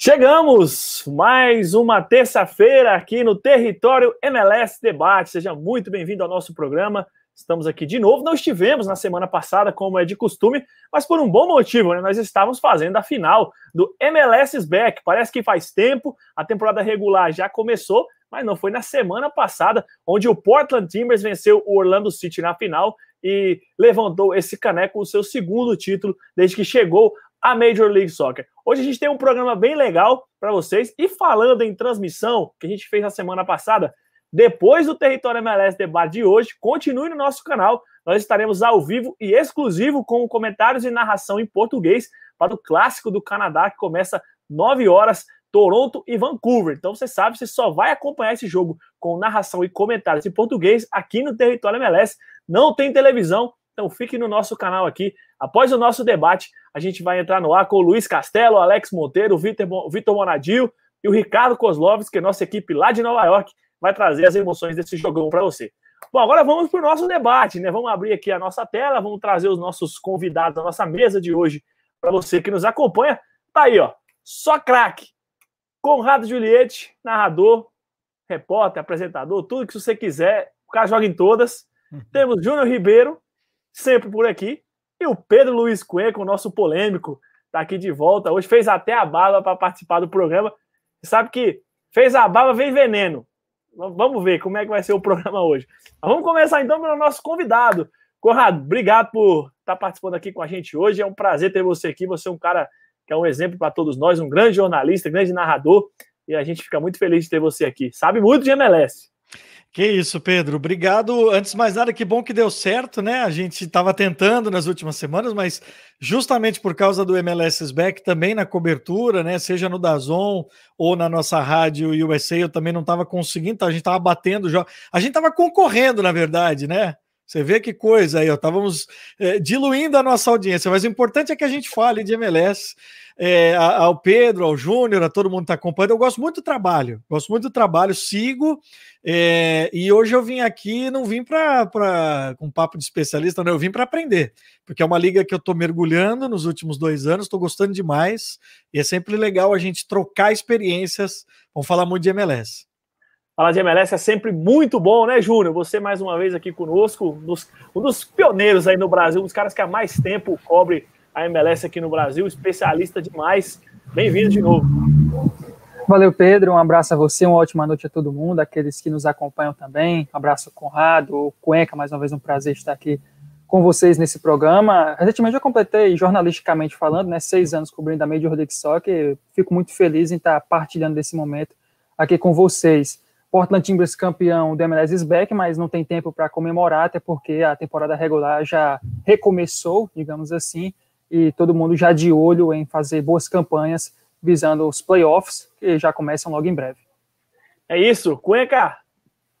Chegamos! Mais uma terça-feira aqui no Território MLS Debate. Seja muito bem-vindo ao nosso programa. Estamos aqui de novo. Não estivemos na semana passada, como é de costume, mas por um bom motivo, né? Nós estávamos fazendo a final do MLS Back. Parece que faz tempo, a temporada regular já começou, mas não foi na semana passada, onde o Portland Timbers venceu o Orlando City na final e levantou esse caneco, o seu segundo título, desde que chegou a Major League Soccer. Hoje a gente tem um programa bem legal para vocês. E falando em transmissão, que a gente fez na semana passada, depois do Território MLS Debate de hoje, continue no nosso canal. Nós estaremos ao vivo e exclusivo com comentários e narração em português para o clássico do Canadá, que começa 9 horas, Toronto e Vancouver. Então você sabe, você só vai acompanhar esse jogo com narração e comentários em português aqui no Território MLS. Não tem televisão, então fique no nosso canal aqui. Após o nosso debate, a gente vai entrar no ar com o Luiz Castelo, o Alex Monteiro, o Vitor, Vitor Monadil e o Ricardo Kozlovski, que é nossa equipe lá de Nova York, vai trazer as emoções desse jogão para você. Bom, agora vamos para o nosso debate, né? Vamos abrir aqui a nossa tela, vamos trazer os nossos convidados da nossa mesa de hoje para você que nos acompanha. Tá aí, ó. Só craque. Conrado Juliette, narrador, repórter, apresentador, tudo que você quiser. O cara joga em todas. Uhum. Temos Júnior Ribeiro, sempre por aqui. E o Pedro Luiz Cuenca, o nosso polêmico, tá aqui de volta. Hoje fez até a barba para participar do programa. Sabe que fez a barba, vem veneno. Vamos ver como é que vai ser o programa hoje. Vamos começar então pelo nosso convidado. Conrado, obrigado por estar tá participando aqui com a gente hoje. É um prazer ter você aqui. Você é um cara que é um exemplo para todos nós, um grande jornalista, grande narrador. E a gente fica muito feliz de ter você aqui. Sabe muito de MLS. Que isso, Pedro. Obrigado. Antes de mais nada, que bom que deu certo, né? A gente estava tentando nas últimas semanas, mas justamente por causa do MLS Back, também na cobertura, né? Seja no Dazon ou na nossa rádio USA, eu também não estava conseguindo, então a gente estava batendo já. A gente estava concorrendo, na verdade, né? Você vê que coisa aí, ó. Estávamos é, diluindo a nossa audiência, mas o importante é que a gente fale de MLS é, ao Pedro, ao Júnior, a todo mundo que está acompanhando. Eu gosto muito do trabalho, gosto muito do trabalho, sigo. É, e hoje eu vim aqui, não vim para com um papo de especialista, não, eu vim para aprender, porque é uma liga que eu estou mergulhando nos últimos dois anos, estou gostando demais, e é sempre legal a gente trocar experiências. Vamos falar muito de MLS. Falar de MLS é sempre muito bom, né, Júnior? Você mais uma vez aqui conosco, um dos pioneiros aí no Brasil, um dos caras que há mais tempo cobre a MLS aqui no Brasil, especialista demais. Bem-vindo de novo. Valeu, Pedro. Um abraço a você, uma ótima noite a todo mundo, aqueles que nos acompanham também. Um abraço, Conrado, Cuenca, mais uma vez um prazer estar aqui com vocês nesse programa. Recentemente eu completei, jornalisticamente falando, né, seis anos cobrindo a Major League Soccer. Fico muito feliz em estar partilhando desse momento aqui com vocês. Portland Timbers campeão do MLS is back, mas não tem tempo para comemorar, até porque a temporada regular já recomeçou, digamos assim e todo mundo já de olho em fazer boas campanhas visando os playoffs, que já começam logo em breve. É isso, Cuenca,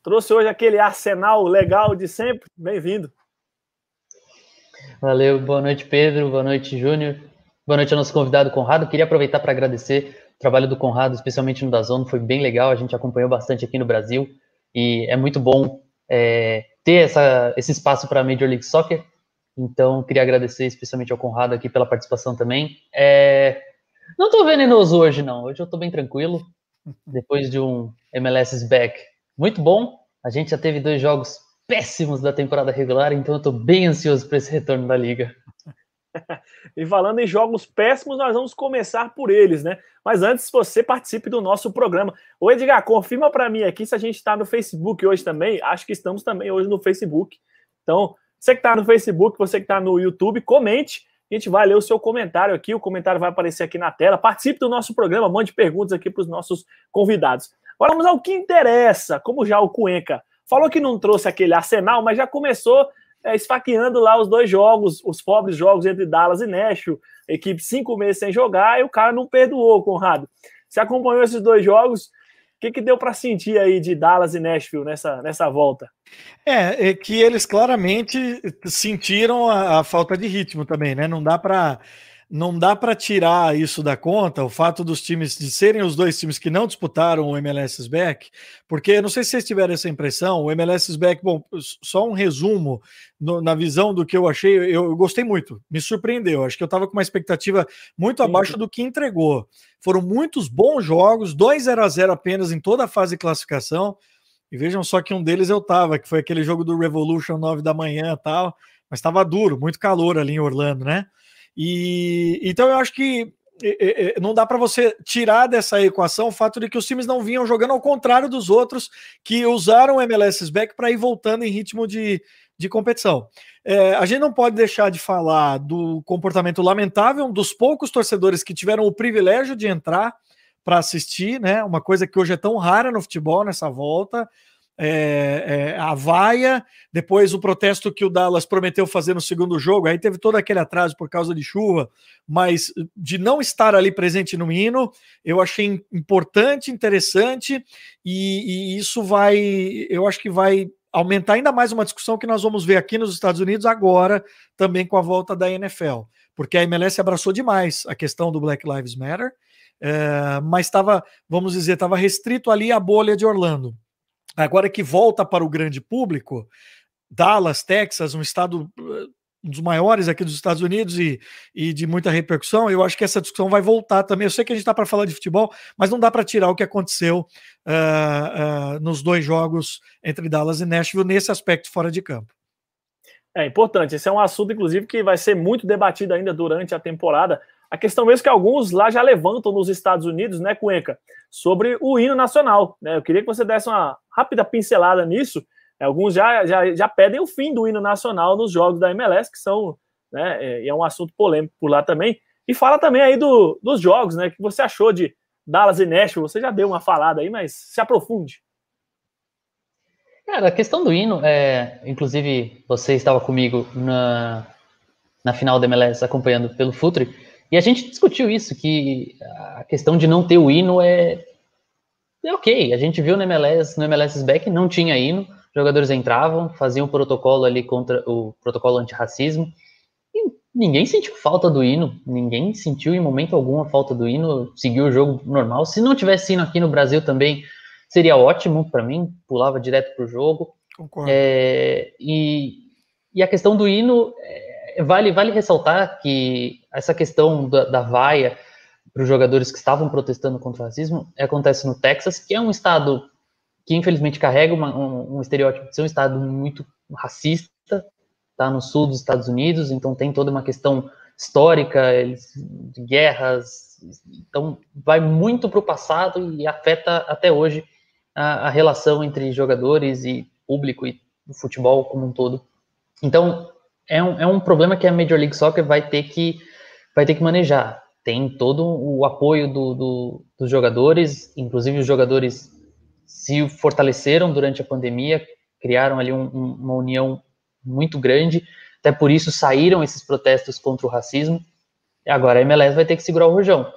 trouxe hoje aquele arsenal legal de sempre, bem-vindo. Valeu, boa noite Pedro, boa noite Júnior, boa noite ao nosso convidado Conrado, queria aproveitar para agradecer o trabalho do Conrado, especialmente no Dazon, foi bem legal, a gente acompanhou bastante aqui no Brasil, e é muito bom é, ter essa, esse espaço para a Major League Soccer, então, queria agradecer especialmente ao Conrado aqui pela participação também. É... Não estou venenoso hoje, não. Hoje eu estou bem tranquilo. Depois de um MLS back muito bom. A gente já teve dois jogos péssimos da temporada regular, então eu estou bem ansioso para esse retorno da liga. E falando em jogos péssimos, nós vamos começar por eles, né? Mas antes, você participe do nosso programa. Ô Edgar, confirma para mim aqui se a gente está no Facebook hoje também. Acho que estamos também hoje no Facebook. Então, você que está no Facebook, você que está no YouTube, comente. A gente vai ler o seu comentário aqui. O comentário vai aparecer aqui na tela. Participe do nosso programa, mande perguntas aqui para os nossos convidados. Agora vamos ao que interessa. Como já o Cuenca falou que não trouxe aquele arsenal, mas já começou é, esfaqueando lá os dois jogos, os pobres jogos entre Dallas e Nashville. Equipe cinco meses sem jogar e o cara não perdoou, Conrado. Você acompanhou esses dois jogos? O que, que deu para sentir aí de Dallas e Nashville nessa, nessa volta? É, é que eles claramente sentiram a, a falta de ritmo também, né? Não dá para não dá para tirar isso da conta, o fato dos times de serem os dois times que não disputaram o MLS Back, porque não sei se vocês tiveram essa impressão, o MLS Back, bom, só um resumo no, na visão do que eu achei, eu, eu gostei muito, me surpreendeu, acho que eu estava com uma expectativa muito Sim. abaixo do que entregou. Foram muitos bons jogos, 2 0 a 0 apenas em toda a fase de classificação. E vejam só que um deles eu tava, que foi aquele jogo do Revolution 9 da manhã tal, mas estava duro, muito calor ali em Orlando, né? E então eu acho que não dá para você tirar dessa equação o fato de que os times não vinham jogando ao contrário dos outros que usaram o MLS back para ir voltando em ritmo de, de competição. É, a gente não pode deixar de falar do comportamento lamentável dos poucos torcedores que tiveram o privilégio de entrar para assistir, né? Uma coisa que hoje é tão rara no futebol nessa volta é, é, a vaia, depois o protesto que o Dallas prometeu fazer no segundo jogo, aí teve todo aquele atraso por causa de chuva, mas de não estar ali presente no hino, eu achei importante, interessante, e, e isso vai, eu acho que vai aumentar ainda mais uma discussão que nós vamos ver aqui nos Estados Unidos agora, também com a volta da NFL, porque a MLS abraçou demais a questão do Black Lives Matter, é, mas estava, vamos dizer, estava restrito ali à bolha de Orlando. Agora que volta para o grande público, Dallas, Texas, um estado um dos maiores aqui dos Estados Unidos e, e de muita repercussão, eu acho que essa discussão vai voltar também. Eu sei que a gente está para falar de futebol, mas não dá para tirar o que aconteceu uh, uh, nos dois jogos entre Dallas e Nashville nesse aspecto fora de campo. É importante. Esse é um assunto, inclusive, que vai ser muito debatido ainda durante a temporada. A questão mesmo que alguns lá já levantam nos Estados Unidos, né, Cuenca, sobre o hino nacional. Né? Eu queria que você desse uma rápida pincelada nisso. Alguns já, já, já pedem o fim do hino nacional nos jogos da MLS, que são, né, é, é um assunto polêmico por lá também. E fala também aí do, dos jogos, né? Que você achou de Dallas e Nashville? Você já deu uma falada aí, mas se aprofunde. Cara, a questão do hino, é, inclusive você estava comigo na, na final da MLS acompanhando pelo Futre. E a gente discutiu isso, que a questão de não ter o hino é, é ok. A gente viu no MLS, no MLS Back, não tinha hino, jogadores entravam, faziam o protocolo ali contra o protocolo antirracismo, e ninguém sentiu falta do hino, ninguém sentiu em momento algum a falta do hino, seguiu o jogo normal. Se não tivesse hino aqui no Brasil também, seria ótimo para mim, pulava direto pro jogo. Concordo. É, e, e a questão do hino, é, vale, vale ressaltar que essa questão da, da vaia para os jogadores que estavam protestando contra o racismo acontece no Texas, que é um estado que infelizmente carrega uma, um, um, estereótipo de ser um estado muito racista, tá no sul dos Estados Unidos, então tem toda uma questão histórica, de guerras, então vai muito para o passado e afeta até hoje a, a, relação entre jogadores e público e o futebol como um todo. Então é um, é um problema que a Major League Soccer vai ter que vai ter que manejar. Tem todo o apoio do, do, dos jogadores, inclusive os jogadores se fortaleceram durante a pandemia, criaram ali um, um, uma união muito grande, até por isso saíram esses protestos contra o racismo. Agora a MLS vai ter que segurar o rojão.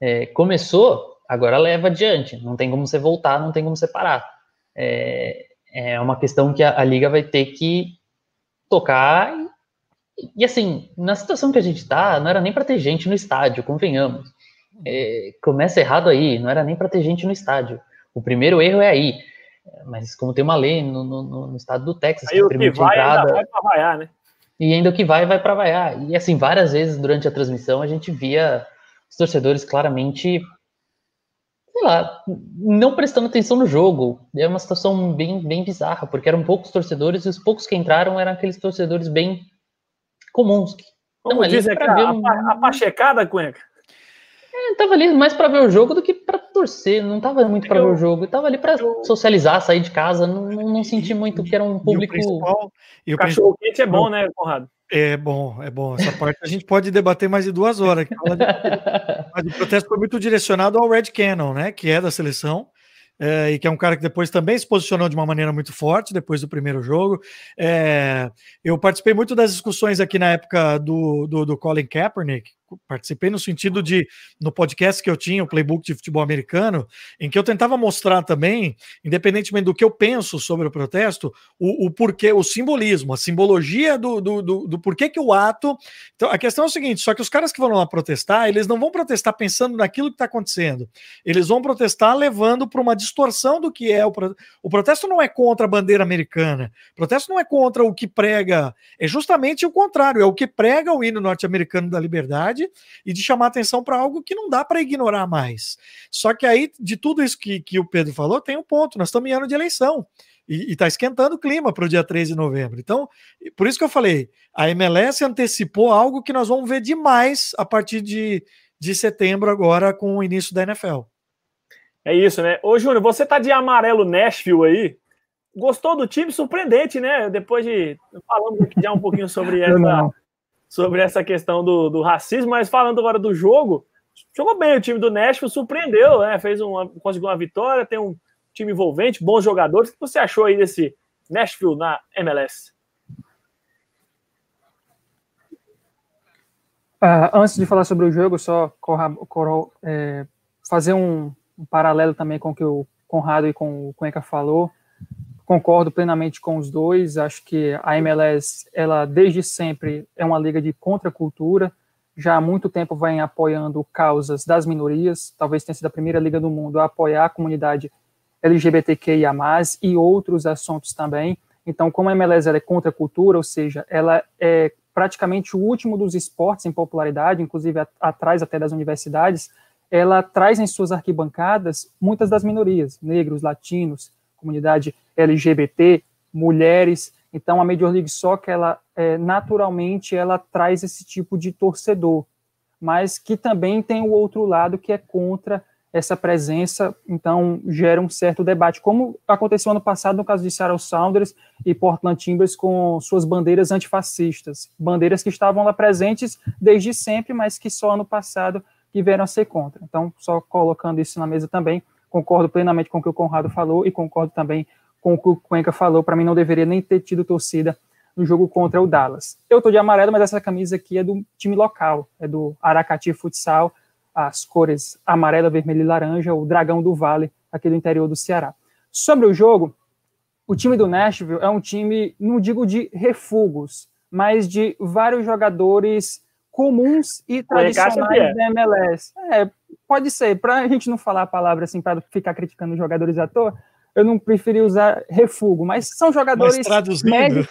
É, começou, agora leva adiante. Não tem como você voltar, não tem como você parar. É, é uma questão que a, a liga vai ter que tocar e assim, na situação que a gente tá, não era nem para ter gente no estádio, convenhamos. É, começa errado aí, não era nem para ter gente no estádio. O primeiro erro é aí. Mas como tem uma lei no, no, no estado do Texas aí que permite que vai, entrada, vai para vaiar, né? E ainda o que vai, vai para vaiar. E assim, várias vezes durante a transmissão a gente via os torcedores claramente, sei lá, não prestando atenção no jogo. É uma situação bem, bem bizarra, porque eram poucos torcedores e os poucos que entraram eram aqueles torcedores bem comuns. Como então, diz aqui, a, um... a pachecada, Cuenca? É, tava ali mais para ver o jogo do que para torcer, não tava muito para ver o jogo, tava ali para socializar, sair de casa, não, não, senti muito que era um público. E o, principal, e o cachorro quente é bom, né, Conrado? É bom, é bom. Essa parte a gente pode debater mais de duas horas. Mas o protesto foi muito direcionado ao Red Cannon, né? Que é da seleção é, e que é um cara que depois também se posicionou de uma maneira muito forte depois do primeiro jogo. É, eu participei muito das discussões aqui na época do, do, do, Colin Kaepernick, participei no sentido de, no podcast que eu tinha, o Playbook de Futebol Americano, em que eu tentava mostrar também, independentemente do que eu penso sobre o protesto, o, o porquê, o simbolismo, a simbologia do, do, do, do porquê que o ato. Então, a questão é o seguinte: só que os caras que vão lá protestar, eles não vão protestar pensando naquilo que está acontecendo. Eles vão protestar levando para uma distorção do que é o protesto. O protesto não é contra a bandeira americana, o protesto não é contra o que prega, é justamente o contrário, é o que prega o hino norte-americano da liberdade e de chamar atenção para algo que não dá para ignorar mais. Só que aí, de tudo isso que, que o Pedro falou, tem um ponto: nós estamos em ano de eleição e está esquentando o clima para o dia 13 de novembro. Então, por isso que eu falei, a MLS antecipou algo que nós vamos ver demais a partir de, de setembro, agora, com o início da NFL. É isso, né? Ô, Júnior, você tá de amarelo Nashville aí. Gostou do time? Surpreendente, né? Depois de. Falando já um pouquinho sobre essa, sobre essa questão do, do racismo, mas falando agora do jogo, jogou bem o time do Nashville, surpreendeu, né? Fez uma, conseguiu uma vitória, tem um time envolvente, bons jogadores. O que você achou aí desse Nashville na MLS? Uh, ah, antes de falar sobre o jogo, só corra, corra, é, fazer um, um, paralelo também com o que o Conrado e com o Cuenca falou. Concordo plenamente com os dois. Acho que a MLS, ela desde sempre é uma liga de contracultura. Já há muito tempo vem apoiando causas das minorias. Talvez tenha sido a primeira liga do mundo a apoiar a comunidade LGBTQIA+, e outros assuntos também. Então, como a MLS é contra a cultura, ou seja, ela é praticamente o último dos esportes em popularidade, inclusive atrás até das universidades, ela traz em suas arquibancadas muitas das minorias, negros, latinos, comunidade LGBT, mulheres. Então, a Major League Soccer, ela, é, naturalmente, ela traz esse tipo de torcedor, mas que também tem o outro lado que é contra essa presença, então gera um certo debate, como aconteceu ano passado no caso de Seattle Sounders e Portland Timbers com suas bandeiras antifascistas, bandeiras que estavam lá presentes desde sempre, mas que só ano passado que vieram a ser contra. Então, só colocando isso na mesa também, concordo plenamente com o que o Conrado falou e concordo também com o que o Cuenca falou, para mim não deveria nem ter tido torcida no jogo contra o Dallas. Eu tô de amarelo, mas essa camisa aqui é do time local, é do Aracati Futsal, as cores amarela, vermelho e laranja, o Dragão do Vale, aqui do interior do Ceará. Sobre o jogo, o time do Nashville é um time, não digo de refugos, mas de vários jogadores comuns e tradicionais é. da MLS. É, pode ser, para a gente não falar a palavra assim, para ficar criticando os jogadores à toa, eu não preferi usar refugo, mas são jogadores mas traduzindo, médios,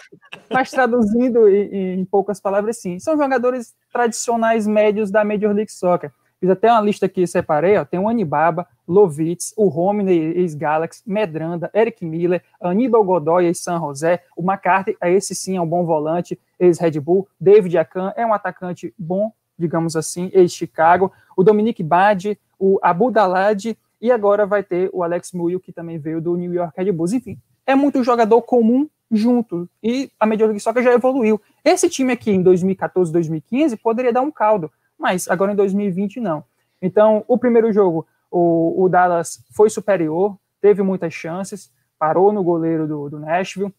mas traduzindo em, em poucas palavras, sim, são jogadores tradicionais médios da Major League Soccer. Fiz até uma lista aqui, separei, ó, tem o Anibaba, Lovitz, o Romney, ex-Galaxy, Medranda, Eric Miller, Aníbal Godoy, ex-San José, o McCarthy, esse sim é um bom volante, ex-Red Bull, David Akan é um atacante bom, digamos assim, ex-Chicago, o Dominique Badi, o Abu Dalad, e agora vai ter o Alex Muil, que também veio do New York Red Bulls. Enfim, é muito jogador comum junto, e a Major League Soccer já evoluiu. Esse time aqui, em 2014, 2015, poderia dar um caldo, mas agora em 2020 não. Então, o primeiro jogo, o, o Dallas foi superior, teve muitas chances, parou no goleiro do, do Nashville,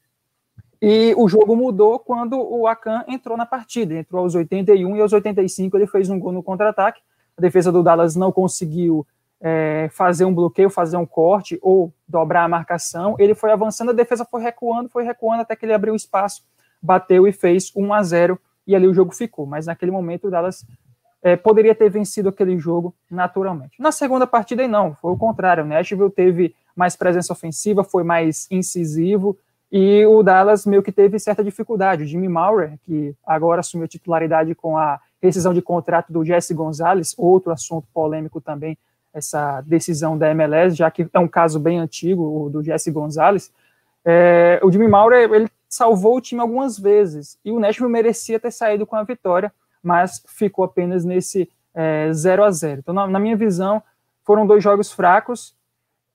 e o jogo mudou quando o Akan entrou na partida, entrou aos 81 e aos 85 ele fez um gol no contra-ataque, a defesa do Dallas não conseguiu é, fazer um bloqueio, fazer um corte ou dobrar a marcação, ele foi avançando, a defesa foi recuando, foi recuando até que ele abriu espaço, bateu e fez 1 a 0 e ali o jogo ficou, mas naquele momento o Dallas é, poderia ter vencido aquele jogo naturalmente. Na segunda partida, não, foi o contrário. O Nashville teve mais presença ofensiva, foi mais incisivo, e o Dallas meio que teve certa dificuldade. O Jimmy Maurer, que agora assumiu titularidade com a rescisão de contrato do Jesse Gonzalez, outro assunto polêmico também, essa decisão da MLS, já que é um caso bem antigo, o do Jesse Gonzalez. É, o Jimmy Maurer, ele salvou o time algumas vezes, e o Nashville merecia ter saído com a vitória, mas ficou apenas nesse é, 0 a 0 Então, na, na, minha visão, foram dois jogos fracos,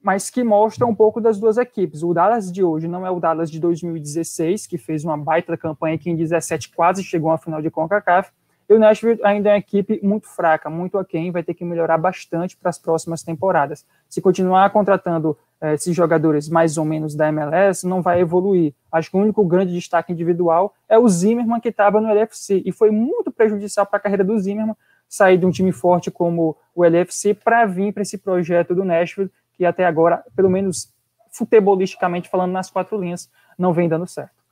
mas que mostram um pouco das duas equipes. O Dallas de hoje não é o Dallas de 2016, que fez uma baita campanha que em 17 quase chegou à final de CONCACAF, e o Nashville ainda é uma equipe muito fraca, muito aquém, vai ter que melhorar bastante para as próximas temporadas. Se continuar contratando eh, esses jogadores mais ou menos da MLS, não vai evoluir. Acho que o único grande destaque individual é o Zimmerman, que estava no LFC, e foi muito prejudicial para a carreira do Zimmerman, sair de um time forte como o LFC para vir para esse projeto do Nashville, que até agora, pelo menos futebolisticamente falando nas quatro linhas, não vem dando certo.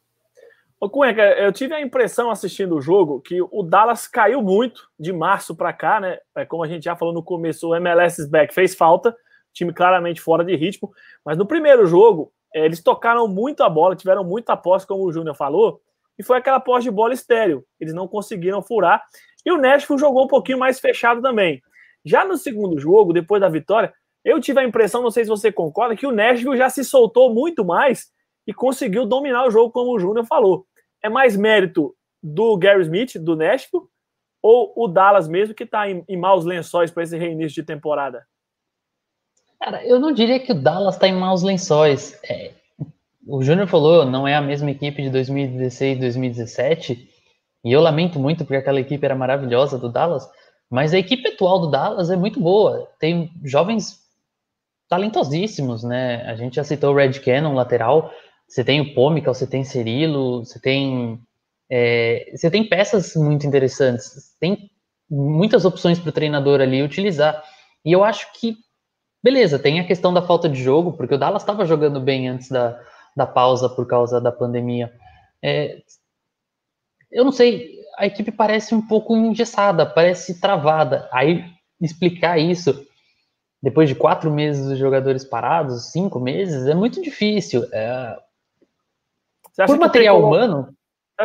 Ô, Cuenca, eu tive a impressão assistindo o jogo que o Dallas caiu muito de março para cá, né? É, como a gente já falou no começo, o MLS back fez falta, time claramente fora de ritmo, mas no primeiro jogo é, eles tocaram muito a bola, tiveram muita posse, como o Júnior falou, e foi aquela posse de bola estéreo. Eles não conseguiram furar. E o Nashville jogou um pouquinho mais fechado também. Já no segundo jogo, depois da vitória, eu tive a impressão, não sei se você concorda, que o Nashville já se soltou muito mais e conseguiu dominar o jogo, como o Júnior falou. É mais mérito do Gary Smith, do Nashville, ou o Dallas mesmo, que está em, em maus lençóis para esse reinício de temporada? Cara, eu não diria que o Dallas está em maus lençóis. É, o Júnior falou, não é a mesma equipe de 2016, 2017, e eu lamento muito porque aquela equipe era maravilhosa do Dallas, mas a equipe atual do Dallas é muito boa. Tem jovens talentosíssimos, né? A gente já citou o Red Cannon, lateral. Você tem o Pômica, você tem Cirilo, você tem é, você tem peças muito interessantes. Tem muitas opções para o treinador ali utilizar. E eu acho que beleza, tem a questão da falta de jogo, porque o Dallas estava jogando bem antes da, da pausa por causa da pandemia. É, eu não sei, a equipe parece um pouco engessada, parece travada. Aí explicar isso depois de quatro meses dos jogadores parados, cinco meses, é muito difícil. É... Por material tem humano,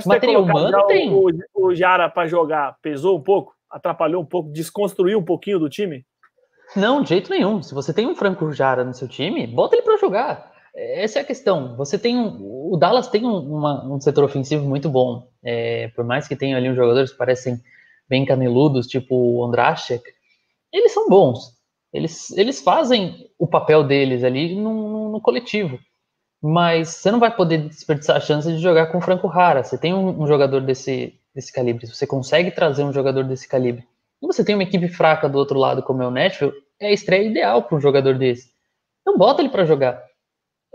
material humano tem. O, o Jara para jogar pesou um pouco, atrapalhou um pouco, desconstruiu um pouquinho do time? Não, de jeito nenhum. Se você tem um Franco Jara no seu time, bota ele para jogar. Essa é a questão. Você tem um, o Dallas tem um, uma, um setor ofensivo muito bom. É, por mais que tenha ali uns jogadores que parecem bem caneludos, tipo o Ondrashek, eles são bons. Eles, eles fazem o papel deles ali no, no, coletivo. Mas você não vai poder desperdiçar a chance de jogar com o Franco Rara. Você tem um, um jogador desse, desse calibre, você consegue trazer um jogador desse calibre. E você tem uma equipe fraca do outro lado, como é o Nashville, é a estreia ideal para um jogador desse. Então bota ele para jogar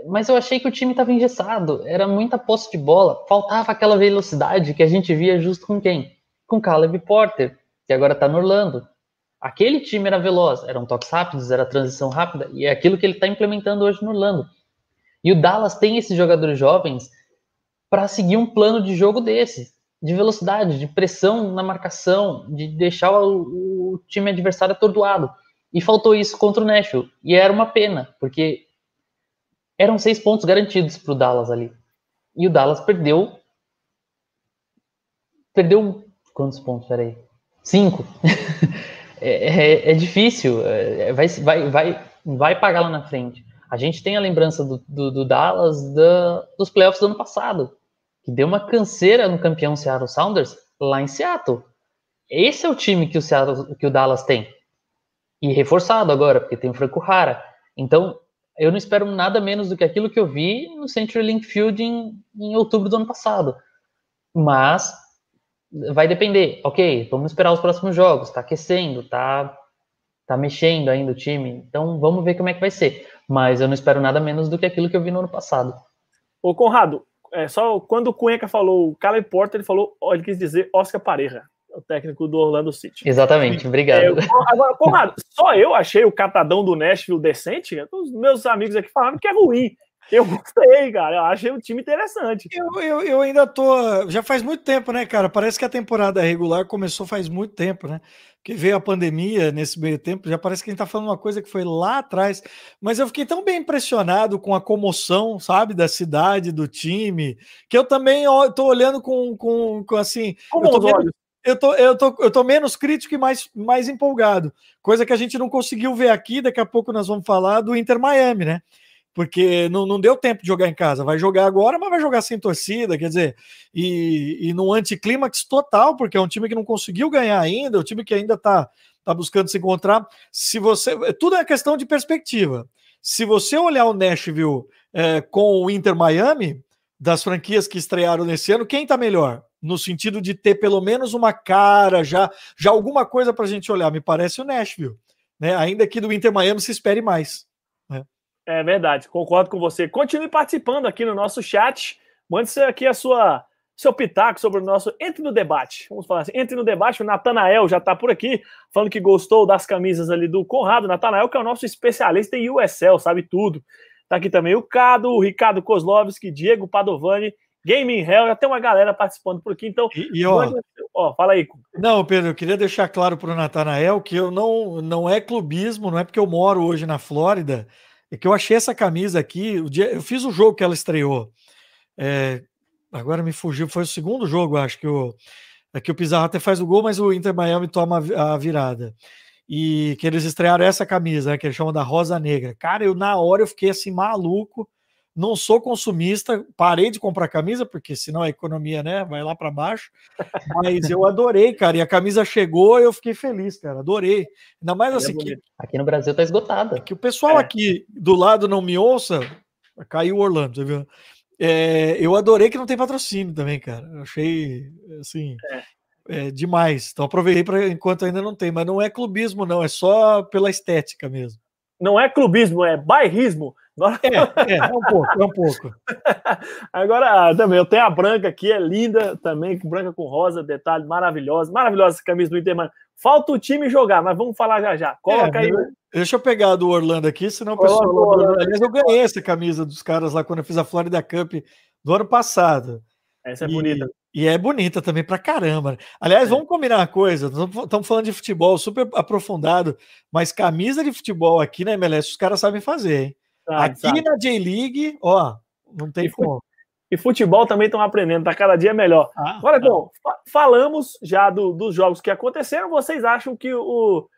mas eu achei que o time estava engessado, era muita posse de bola, faltava aquela velocidade que a gente via justo com quem? Com Caleb Porter, que agora está no Orlando. Aquele time era veloz, eram toques rápidos, era transição rápida, e é aquilo que ele está implementando hoje no Orlando. E o Dallas tem esses jogadores jovens para seguir um plano de jogo desse, de velocidade, de pressão na marcação, de deixar o, o time adversário atordoado. E faltou isso contra o Nashville. E era uma pena, porque eram seis pontos garantidos para o Dallas ali. E o Dallas perdeu. Perdeu. Quantos pontos? Peraí. Cinco. é, é, é, difícil. É, vai, vai, vai, vai pagar lá na frente. A gente tem a lembrança do, do, do Dallas da, dos playoffs do ano passado, que deu uma canseira no campeão Seattle Sounders lá em Seattle. Esse é o time que o, Seattle, que o Dallas tem. E reforçado agora, porque tem o Franco Rara. Então, eu não espero nada menos do que aquilo que eu vi no Century Link Field em, em outubro do ano passado. Mas vai depender. Ok, vamos esperar os próximos jogos. Está aquecendo, está tá mexendo ainda o time. Então vamos ver como é que vai ser. Mas eu não espero nada menos do que aquilo que eu vi no ano passado. Ô Conrado, é, só quando o Cuenca falou Caleb Porter, ele falou, ele quis dizer Oscar Pareja o técnico do Orlando City. Exatamente, obrigado. É, agora, Conrado, só eu achei o catadão do Nashville decente. Os meus amigos aqui falaram que é ruim. Eu gostei, cara. Eu achei um time interessante. Eu, eu, eu, ainda tô. Já faz muito tempo, né, cara? Parece que a temporada regular começou faz muito tempo, né? Porque veio a pandemia nesse meio tempo. Já parece que a gente tá falando uma coisa que foi lá atrás. Mas eu fiquei tão bem impressionado com a comoção, sabe, da cidade, do time, que eu também tô olhando com, com, com assim. Como eu tô vendo, eu tô, eu tô, eu tô menos crítico e mais, mais empolgado. Coisa que a gente não conseguiu ver aqui, daqui a pouco nós vamos falar do Inter Miami, né? Porque não, não deu tempo de jogar em casa. Vai jogar agora, mas vai jogar sem torcida, quer dizer, e, e num anticlímax total, porque é um time que não conseguiu ganhar ainda, é um time que ainda tá, tá buscando se encontrar. Se você. Tudo é questão de perspectiva. Se você olhar o Nashville é, com o Inter Miami, das franquias que estrearam nesse ano, quem tá melhor? no sentido de ter pelo menos uma cara, já, já alguma coisa para a gente olhar. Me parece o Nashville, né? Ainda que do Inter Miami se espere mais. É verdade, concordo com você. Continue participando aqui no nosso chat. Mande aqui a sua seu pitaco sobre o nosso Entre no Debate. Vamos falar assim, entre no debate. O Natanael já está por aqui, falando que gostou das camisas ali do Conrado. Natanael, que é o nosso especialista em USL, sabe tudo. Tá aqui também o Cado, o Ricardo Kozlovski, Diego Padovani, Gaming Hell, já tem uma galera participando por aqui, então. E, e ó, ó, fala aí. Não, Pedro, eu queria deixar claro para o Natanael que eu não, não é clubismo, não é porque eu moro hoje na Flórida, é que eu achei essa camisa aqui, o dia, eu fiz o jogo que ela estreou. É, agora me fugiu, foi o segundo jogo, acho que o, é que o Pizarro até faz o gol, mas o Inter Miami toma a virada e que eles estrearam essa camisa, né, que eles chamam da Rosa Negra. Cara, eu na hora eu fiquei assim maluco. Não sou consumista, parei de comprar camisa, porque senão a economia, né, vai lá para baixo. Mas eu adorei, cara. E a camisa chegou e eu fiquei feliz, cara. Adorei. Ainda mais é assim. É que, aqui no Brasil tá esgotada. Que o pessoal é. aqui do lado não me ouça. Caiu o Orlando, você viu? É, eu adorei que não tem patrocínio também, cara. Eu achei assim. É é, demais. Então aproveitei para enquanto ainda não tem, mas não é clubismo, não, é só pela estética mesmo. Não é clubismo, é bairrismo. É, é, é um pouco, é um pouco. Agora, também, eu tenho a branca aqui, é linda também, branca com rosa, detalhe maravilhosa, maravilhosa essa camisa do Inter, mano. Falta o time jogar, mas vamos falar já já. Coloca é, aí. Deixa eu pegar do Orlando aqui, senão o pessoal. Aliás, eu ganhei essa camisa dos caras lá quando eu fiz a Florida Cup do ano passado. Essa é e, bonita. E é bonita também pra caramba. Né? Aliás, é. vamos combinar uma coisa: estamos falando de futebol super aprofundado, mas camisa de futebol aqui na MLS os caras sabem fazer, hein? Ah, aqui sabe. na J-League, ó, não tem e como. E futebol também estão aprendendo, tá cada dia melhor. Ah, Agora, bom, falamos já do, dos jogos que aconteceram. Vocês acham que o.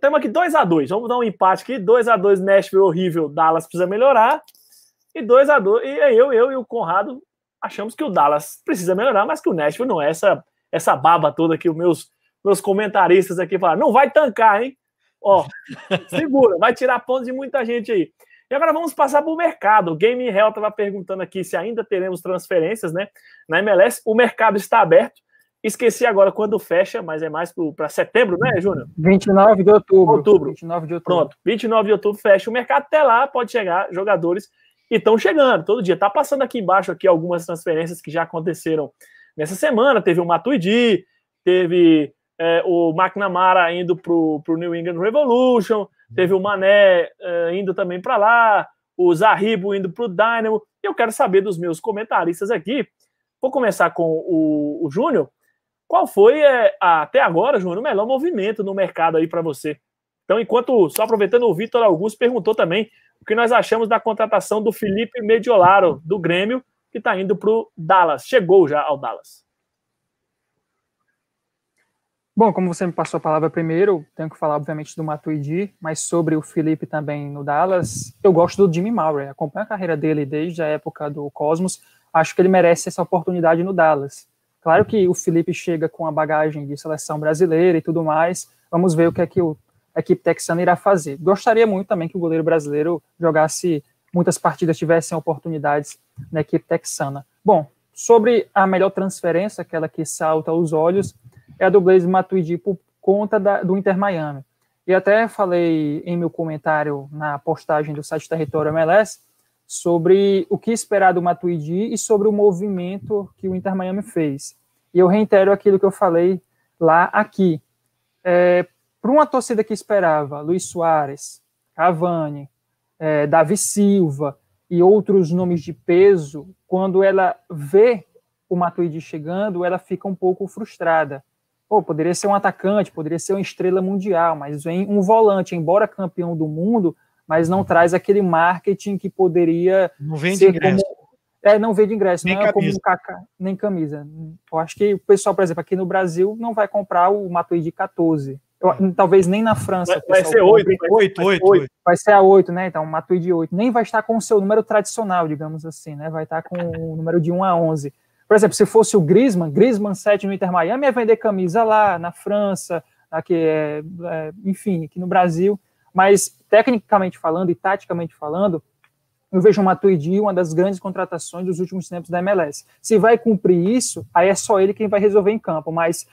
Temos aqui 2 a 2 Vamos dar um empate aqui. 2 a 2 Nashville horrível, Dallas precisa melhorar. E 2 a 2 E eu, eu e o Conrado achamos que o Dallas precisa melhorar, mas que o Nashville não é essa, essa baba toda que os meus, meus comentaristas aqui falam. Não vai tancar, hein? Ó, segura, vai tirar pontos de muita gente aí. E agora vamos passar para o mercado. O Game Hell estava perguntando aqui se ainda teremos transferências, né? Na MLS, o mercado está aberto. Esqueci agora quando fecha, mas é mais para setembro, né, Júnior? 29 de outubro. outubro. 29 de outubro. Pronto, 29 de outubro fecha o mercado. Até lá pode chegar jogadores e estão chegando todo dia. Tá passando aqui embaixo aqui algumas transferências que já aconteceram nessa semana. Teve o Matuidi, teve é, o McNamara indo para o New England Revolution, teve o Mané é, indo também para lá, o Zarribo indo para o Dynamo. Eu quero saber dos meus comentaristas aqui. Vou começar com o, o Júnior. Qual foi, é, até agora, Júnior, o melhor movimento no mercado aí para você? Então, enquanto, só aproveitando, o Vitor Augusto perguntou também o que nós achamos da contratação do Felipe Mediolaro, do Grêmio, que está indo para o Dallas. Chegou já ao Dallas. Bom, como você me passou a palavra primeiro, tenho que falar, obviamente, do Matuidi, mas sobre o Felipe também no Dallas. Eu gosto do Jimmy Maurer, acompanho a carreira dele desde a época do Cosmos. Acho que ele merece essa oportunidade no Dallas. Claro que o Felipe chega com a bagagem de seleção brasileira e tudo mais. Vamos ver o que é que o a equipe texana irá fazer. Gostaria muito também que o goleiro brasileiro jogasse muitas partidas, tivessem oportunidades na equipe texana. Bom, sobre a melhor transferência, aquela que salta aos olhos, é a do Blaze Matuidi por conta da, do Inter Miami. E até falei em meu comentário na postagem do site Território MLS sobre o que esperar do Matuidi e sobre o movimento que o Inter Miami fez. E eu reitero aquilo que eu falei lá aqui. É, para uma torcida que esperava Luiz Soares, Cavani, é, Davi Silva e outros nomes de peso, quando ela vê o Matuidi chegando, ela fica um pouco frustrada. Pô, poderia ser um atacante, poderia ser uma estrela mundial, mas vem um volante, embora campeão do mundo, mas não traz aquele marketing que poderia não vende ser ingresso. como é, não vende ingresso, nem não é camisa. como um Kaká, nem camisa. Eu acho que o pessoal, por exemplo, aqui no Brasil não vai comprar o Matuidi 14. Eu, talvez nem na França. Vai, vai ser 8, 8, 8, 8. Vai ser a 8, né? Então, Matui de 8. Nem vai estar com o seu número tradicional, digamos assim, né? Vai estar com o número de 1 a 11. Por exemplo, se fosse o Griezmann, Griezmann 7 no Inter Miami, ia vender camisa lá na França, aqui, é, é, enfim, aqui no Brasil. Mas, tecnicamente falando e taticamente falando, eu vejo o Matuidi uma das grandes contratações dos últimos tempos da MLS. Se vai cumprir isso, aí é só ele quem vai resolver em campo, mas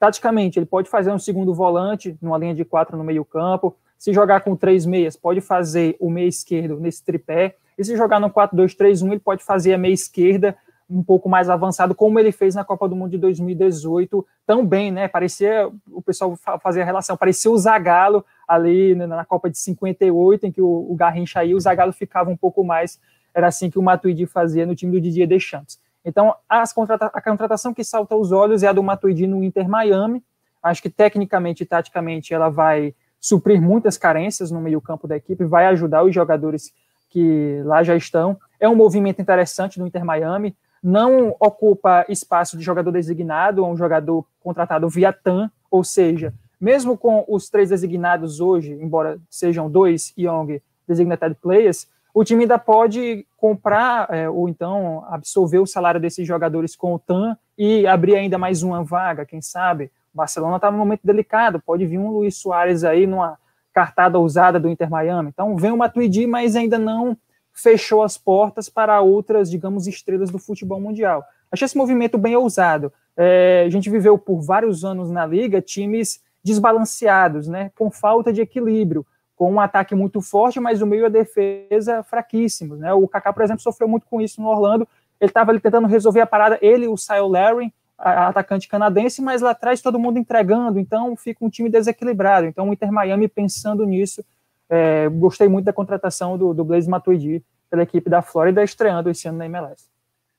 Taticamente, ele pode fazer um segundo volante numa linha de quatro no meio-campo. Se jogar com três meias, pode fazer o meia esquerdo nesse tripé. E se jogar no 4-2-3-1, ele pode fazer a meia esquerda um pouco mais avançado, como ele fez na Copa do Mundo de 2018, tão bem, né? Parecia, o pessoal fazia a relação, parecia o Zagallo ali na Copa de 58, em que o, Garrincha aí, o Zagallo ficava um pouco mais, era assim que o Matuidi fazia no time do Didier Deschamps. Então, contrata a contratação que salta aos olhos é a do Matuidi no Inter Miami, acho que tecnicamente e taticamente ela vai suprir muitas carências no meio campo da equipe, vai ajudar os jogadores que lá já estão. É um movimento interessante do Inter Miami, não ocupa espaço de jogador designado ou um jogador contratado via TAM, ou seja, mesmo com os três designados hoje, embora sejam dois Young designated players, o time ainda pode comprar é, ou então absorver o salário desses jogadores com o TAM e abrir ainda mais uma vaga, quem sabe. O Barcelona está num momento delicado, pode vir um Luiz Soares aí numa cartada ousada do Inter Miami. Então vem o Matuidi, mas ainda não fechou as portas para outras, digamos, estrelas do futebol mundial. Achei esse movimento bem ousado. É, a gente viveu por vários anos na liga times desbalanceados, né, com falta de equilíbrio, com um ataque muito forte, mas o meio e a defesa fraquíssimos. Né? O Kaká, por exemplo, sofreu muito com isso no Orlando. Ele estava tentando resolver a parada, ele o Sile Larry, atacante canadense, mas lá atrás todo mundo entregando, então fica um time desequilibrado. Então o Inter Miami pensando nisso, é, gostei muito da contratação do, do Blaze Matuidi pela equipe da Flórida, estreando esse ano na MLS.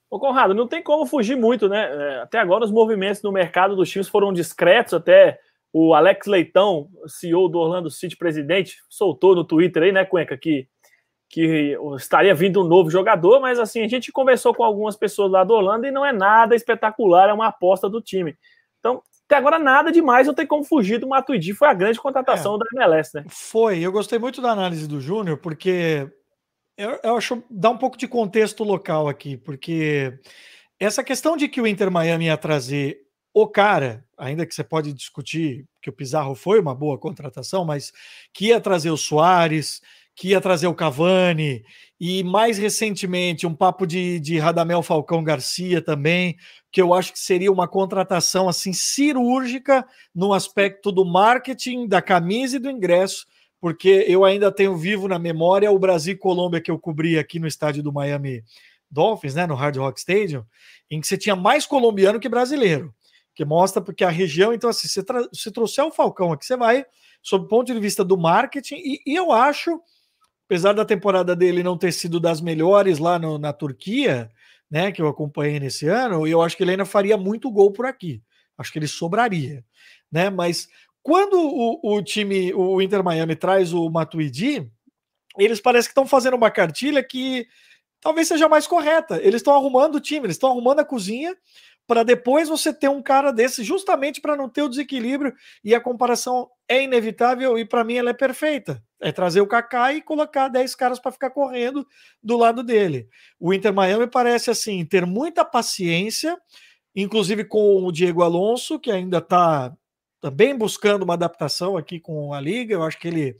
Ô Conrado, não tem como fugir muito, né? É, até agora os movimentos no mercado dos times foram discretos, até o Alex Leitão, CEO do Orlando City, presidente, soltou no Twitter aí, né, Cuenca, que que estaria vindo um novo jogador, mas assim, a gente conversou com algumas pessoas lá do Orlando e não é nada espetacular, é uma aposta do time. Até agora nada demais, não tem como fugir do Matuidi, foi a grande contratação é, da MLS, né? Foi, eu gostei muito da análise do Júnior, porque eu, eu acho dá um pouco de contexto local aqui, porque essa questão de que o Inter Miami ia trazer o cara, ainda que você pode discutir que o Pizarro foi uma boa contratação, mas que ia trazer o Soares, que ia trazer o Cavani, e mais recentemente um papo de, de Radamel Falcão Garcia também, que eu acho que seria uma contratação assim cirúrgica no aspecto do marketing, da camisa e do ingresso, porque eu ainda tenho vivo na memória o Brasil Colômbia que eu cobri aqui no estádio do Miami Dolphins, né, no Hard Rock Stadium, em que você tinha mais colombiano que brasileiro, que mostra porque a região, então assim, se, se trouxer o Falcão aqui, você vai sob o ponto de vista do marketing, e, e eu acho apesar da temporada dele não ter sido das melhores lá no, na Turquia, né, que eu acompanhei nesse ano, eu acho que ele ainda faria muito gol por aqui. Acho que ele sobraria, né? Mas quando o, o time, o Inter Miami traz o Matuidi, eles parecem que estão fazendo uma cartilha que talvez seja mais correta. Eles estão arrumando o time, eles estão arrumando a cozinha para depois você ter um cara desse, justamente para não ter o desequilíbrio e a comparação é inevitável e para mim ela é perfeita. É trazer o Kaká e colocar 10 caras para ficar correndo do lado dele. O Inter Miami parece assim ter muita paciência, inclusive com o Diego Alonso, que ainda está também buscando uma adaptação aqui com a liga. Eu acho que ele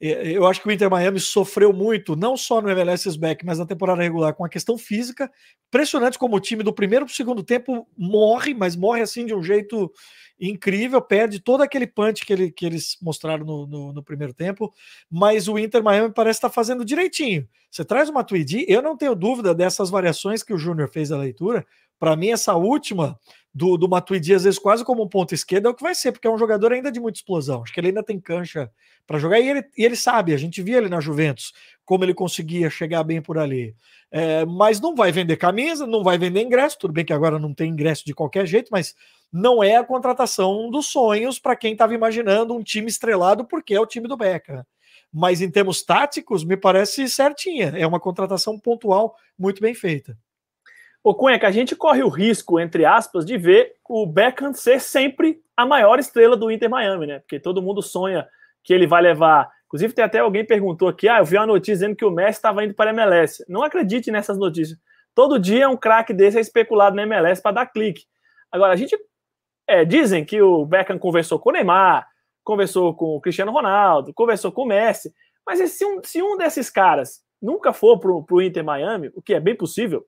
eu acho que o Inter Miami sofreu muito, não só no MLS back, mas na temporada regular, com a questão física. Impressionante como o time do primeiro para o segundo tempo morre, mas morre assim de um jeito incrível, perde todo aquele punch que, ele, que eles mostraram no, no, no, primeiro tempo, mas o Inter Miami parece estar tá fazendo direitinho. Você traz uma Tweedy, eu não tenho dúvida dessas variações que o Júnior fez da leitura. Para mim, essa última do, do Matuidi, às vezes quase como um ponto esquerdo, é o que vai ser, porque é um jogador ainda de muita explosão. Acho que ele ainda tem cancha para jogar e ele, e ele sabe, a gente via ele na Juventus, como ele conseguia chegar bem por ali. É, mas não vai vender camisa, não vai vender ingresso, tudo bem que agora não tem ingresso de qualquer jeito, mas não é a contratação dos sonhos para quem estava imaginando um time estrelado, porque é o time do Beca. Mas em termos táticos, me parece certinha. É uma contratação pontual muito bem feita. O Cunha, que a gente corre o risco, entre aspas, de ver o Beckham ser sempre a maior estrela do Inter Miami, né? Porque todo mundo sonha que ele vai levar. Inclusive, tem até alguém perguntou aqui: ah, eu vi uma notícia dizendo que o Messi estava indo para a MLS. Não acredite nessas notícias. Todo dia um craque desse é especulado na MLS para dar clique. Agora, a gente é, dizem que o Beckham conversou com o Neymar, conversou com o Cristiano Ronaldo, conversou com o Messi, mas se um, se um desses caras nunca for para o Inter Miami, o que é bem possível,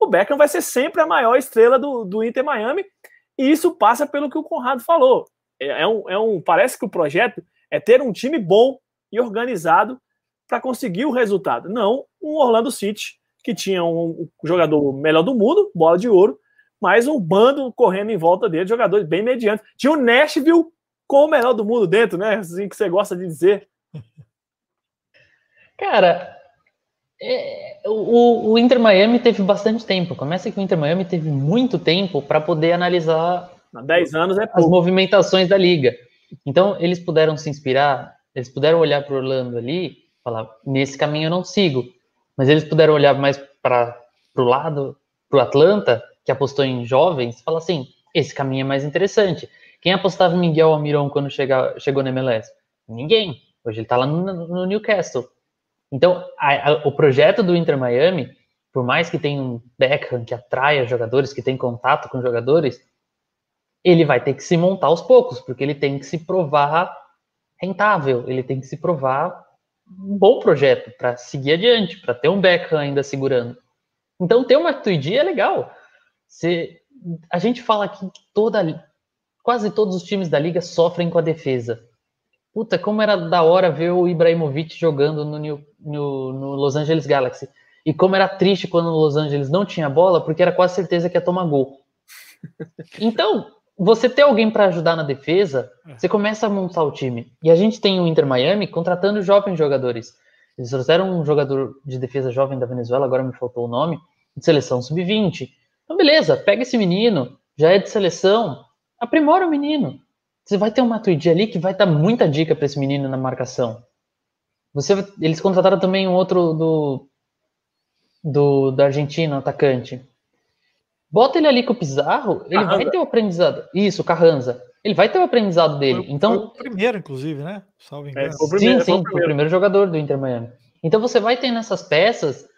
o Beckham vai ser sempre a maior estrela do, do Inter Miami, e isso passa pelo que o Conrado falou. É, é um, é um, parece que o projeto é ter um time bom e organizado para conseguir o resultado, não um Orlando City que tinha um, um jogador melhor do mundo, bola de ouro, mas um bando correndo em volta dele, jogadores bem medianos. Tinha o Nashville com o melhor do mundo dentro, né? Assim que você gosta de dizer. Cara, é, o, o, Inter Miami teve bastante tempo. Começa que o Inter Miami teve muito tempo para poder analisar 10 anos é as movimentações da liga. Então, eles puderam se inspirar, eles puderam olhar para Orlando ali, falar: nesse caminho eu não sigo. Mas eles puderam olhar mais para o lado, para o Atlanta, que apostou em jovens, falar assim: esse caminho é mais interessante. Quem apostava em Miguel Almiron quando chega, chegou na MLS? Ninguém. Hoje ele está lá no, no Newcastle. Então, a, a, o projeto do Inter Miami, por mais que tenha um Beckham que atraia jogadores, que tem contato com jogadores, ele vai ter que se montar aos poucos, porque ele tem que se provar rentável, ele tem que se provar um bom projeto para seguir adiante, para ter um Beckham ainda segurando. Então, ter uma Tuidi é legal. Se, a gente fala que toda, quase todos os times da liga sofrem com a defesa. Puta, como era da hora ver o Ibrahimovic jogando no, New, no, no Los Angeles Galaxy. E como era triste quando o Los Angeles não tinha bola, porque era quase certeza que ia tomar gol. Então, você ter alguém para ajudar na defesa, é. você começa a montar o time. E a gente tem o Inter Miami contratando jovens jogadores. Eles trouxeram um jogador de defesa jovem da Venezuela, agora me faltou o nome, de seleção sub-20. Então, beleza, pega esse menino, já é de seleção, aprimora o menino. Você vai ter um Matuidi ali que vai dar muita dica para esse menino na marcação. Você, eles contrataram também um outro do, do da Argentina, atacante. Bota ele ali com o Pizarro, ele Carranza. vai ter o aprendizado. Isso, Carranza. Ele vai ter o aprendizado dele. Foi, então, foi o primeiro, inclusive, né? Salve é, sim, primeiro, sim, foi o primeiro jogador do Inter Miami. Então você vai ter nessas peças,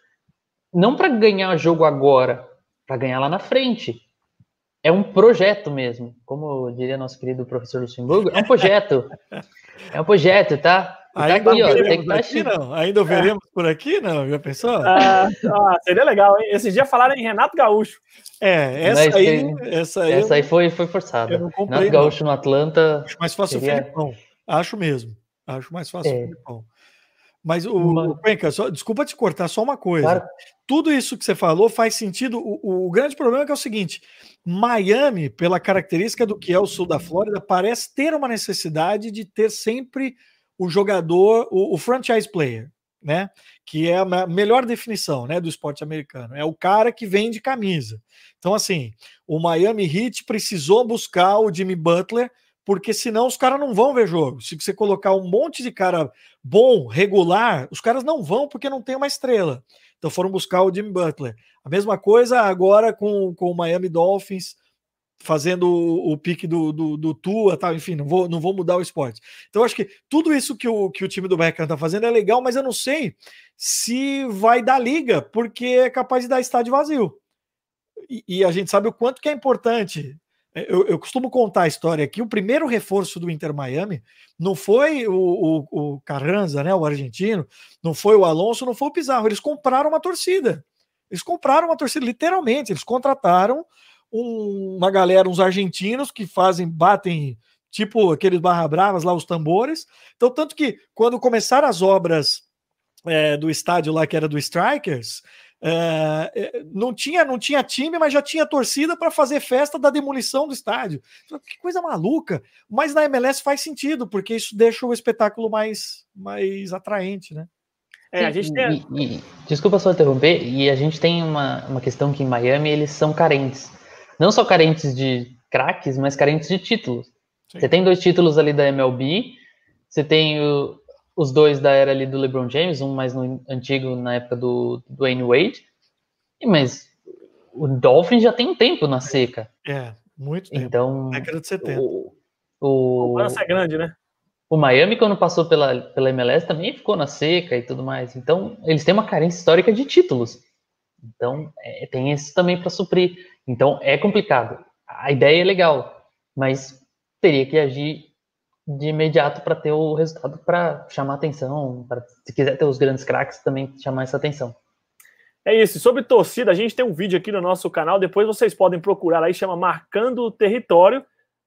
não para ganhar jogo agora, para ganhar lá na frente é um projeto mesmo, como diria nosso querido professor Luxemburgo, é um projeto. é um projeto, tá? tá Ainda, aqui, ó, veremos tá aqui, não. Ainda veremos por aqui, não? Já pensou? Ah, ah, seria legal, hein? Esse dia falaram em Renato Gaúcho. É, essa Mas, aí, essa aí. Essa aí foi, foi forçada. Renato Gaúcho no Atlanta. Acho mais fácil seria... o Filipão. Acho mesmo. Acho mais fácil é. o Filipão. Mas o, o Cuenca, só, desculpa te cortar, só uma coisa. Claro. Tudo isso que você falou faz sentido. O, o, grande problema é que é o seguinte: Miami, pela característica do que é o sul da Flórida, parece ter uma necessidade de ter sempre o jogador, o, o franchise player, né? Que é a melhor definição né, do esporte americano. É o cara que vende camisa. Então, assim, o Miami Heat precisou buscar o Jimmy Butler porque senão os caras não vão ver jogo. Se você colocar um monte de cara bom, regular, os caras não vão porque não tem uma estrela. Então foram buscar o Jimmy Butler. A mesma coisa agora com, com o Miami Dolphins fazendo o, o pique do, do, do Tua, tal, enfim, não vou, não vou mudar o esporte. Então, acho que tudo isso que o, que o time do Beckham tá fazendo é legal, mas eu não sei se vai dar liga, porque é capaz de dar estádio vazio. E, e a gente sabe o quanto que é importante eu, eu, costumo contar a história aqui. O primeiro reforço do Inter Miami não foi o, o, o, Carranza, né, o argentino, não foi o Alonso, não foi o Pizarro. Eles compraram uma torcida. Eles compraram uma torcida, literalmente. Eles contrataram um, uma galera, uns argentinos que fazem, batem tipo aqueles barra bravas lá, os tambores. Então, tanto que quando começaram as obras é, do estádio lá, que era do Strikers, é, é, não, tinha, não tinha time, mas já tinha torcida para fazer festa da demolição do estádio. Que coisa maluca! Mas na MLS faz sentido, porque isso deixa o espetáculo mais, mais atraente, né? É, a gente tem... e, e, desculpa só interromper, e a gente tem uma, uma questão que em Miami eles são carentes. Não só carentes de craques, mas carentes de títulos. Sim. Você tem dois títulos ali da MLB, você tem o, os dois da era ali do LeBron James, um mais no antigo na época do Dwayne Wade, mas o Dolphins já tem um tempo na seca. É, muito tempo. Então, década de 70. O, o, o é grande, né? O Miami, quando passou pela, pela MLS, também ficou na seca e tudo mais. Então, eles têm uma carência histórica de títulos. Então, é, tem isso também para suprir. Então, é complicado. A ideia é legal, mas teria que agir de imediato para ter o resultado para chamar atenção, para se quiser ter os grandes craques também chamar essa atenção. É isso. Sobre torcida, a gente tem um vídeo aqui no nosso canal, depois vocês podem procurar aí, chama Marcando o Território,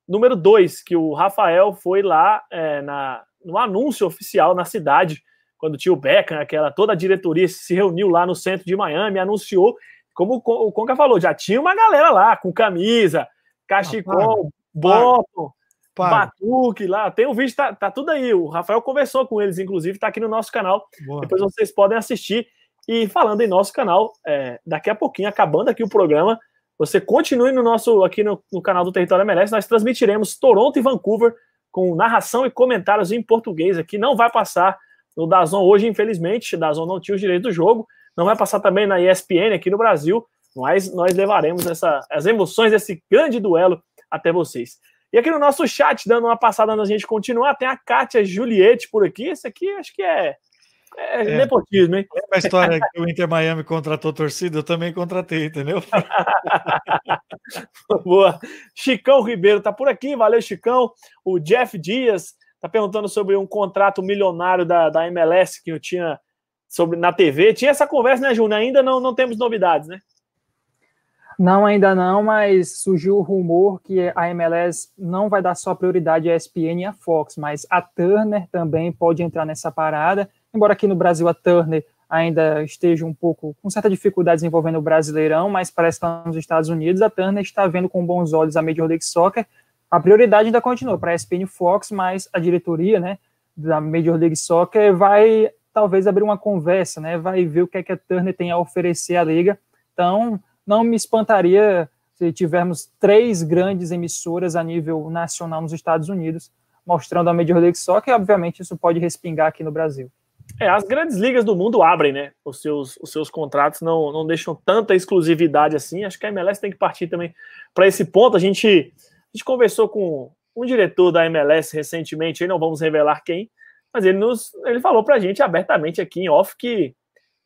número 2, que o Rafael foi lá é, na, no anúncio oficial na cidade, quando tinha o Beckham, aquela, toda a diretoria se reuniu lá no centro de Miami, anunciou, como o Conca falou, já tinha uma galera lá, com camisa, cachecol, ah, bottom, batuque lá, tem um vídeo, tá, tá, tudo aí, o Rafael conversou com eles, inclusive, tá aqui no nosso canal, Boa. depois vocês podem assistir, e falando em nosso canal, é, daqui a pouquinho, acabando aqui o programa, você continue no nosso aqui no, no, canal do Território MLS. Nós transmitiremos Toronto e Vancouver com narração e comentários em português aqui. Não vai passar no Dazon hoje, infelizmente. Dazon não tinha os direitos do jogo. Não vai passar também na ESPN aqui no Brasil. Mas nós levaremos essa, as emoções desse grande duelo até vocês. E aqui no nosso chat, dando uma passada na gente continuar, tem a Kátia Juliette por aqui. Esse aqui acho que é é, é nepotismo, hein? É a história que o Inter Miami contratou torcida, eu também contratei, entendeu? Boa. Chicão Ribeiro tá por aqui, valeu, Chicão. O Jeff Dias tá perguntando sobre um contrato milionário da, da MLS que eu tinha sobre, na TV. Tinha essa conversa, né, Júnior? Ainda não, não temos novidades, né? Não, ainda não, mas surgiu o rumor que a MLS não vai dar só prioridade à ESPN e à Fox, mas a Turner também pode entrar nessa parada embora aqui no Brasil a Turner ainda esteja um pouco com certa dificuldade envolvendo o Brasileirão, mas parece que lá nos Estados Unidos a Turner está vendo com bons olhos a Major League Soccer. A prioridade ainda continua para a ESPN Fox, mas a diretoria, né, da Major League Soccer vai talvez abrir uma conversa, né, vai ver o que é que a Turner tem a oferecer à liga. Então, não me espantaria se tivermos três grandes emissoras a nível nacional nos Estados Unidos, mostrando a Major League Soccer, obviamente isso pode respingar aqui no Brasil. É, as grandes ligas do mundo abrem, né? Os seus, os seus contratos não, não deixam tanta exclusividade assim. Acho que a MLS tem que partir também para esse ponto. A gente, a gente conversou com um diretor da MLS recentemente, aí não vamos revelar quem, mas ele, nos, ele falou para a gente abertamente aqui em off que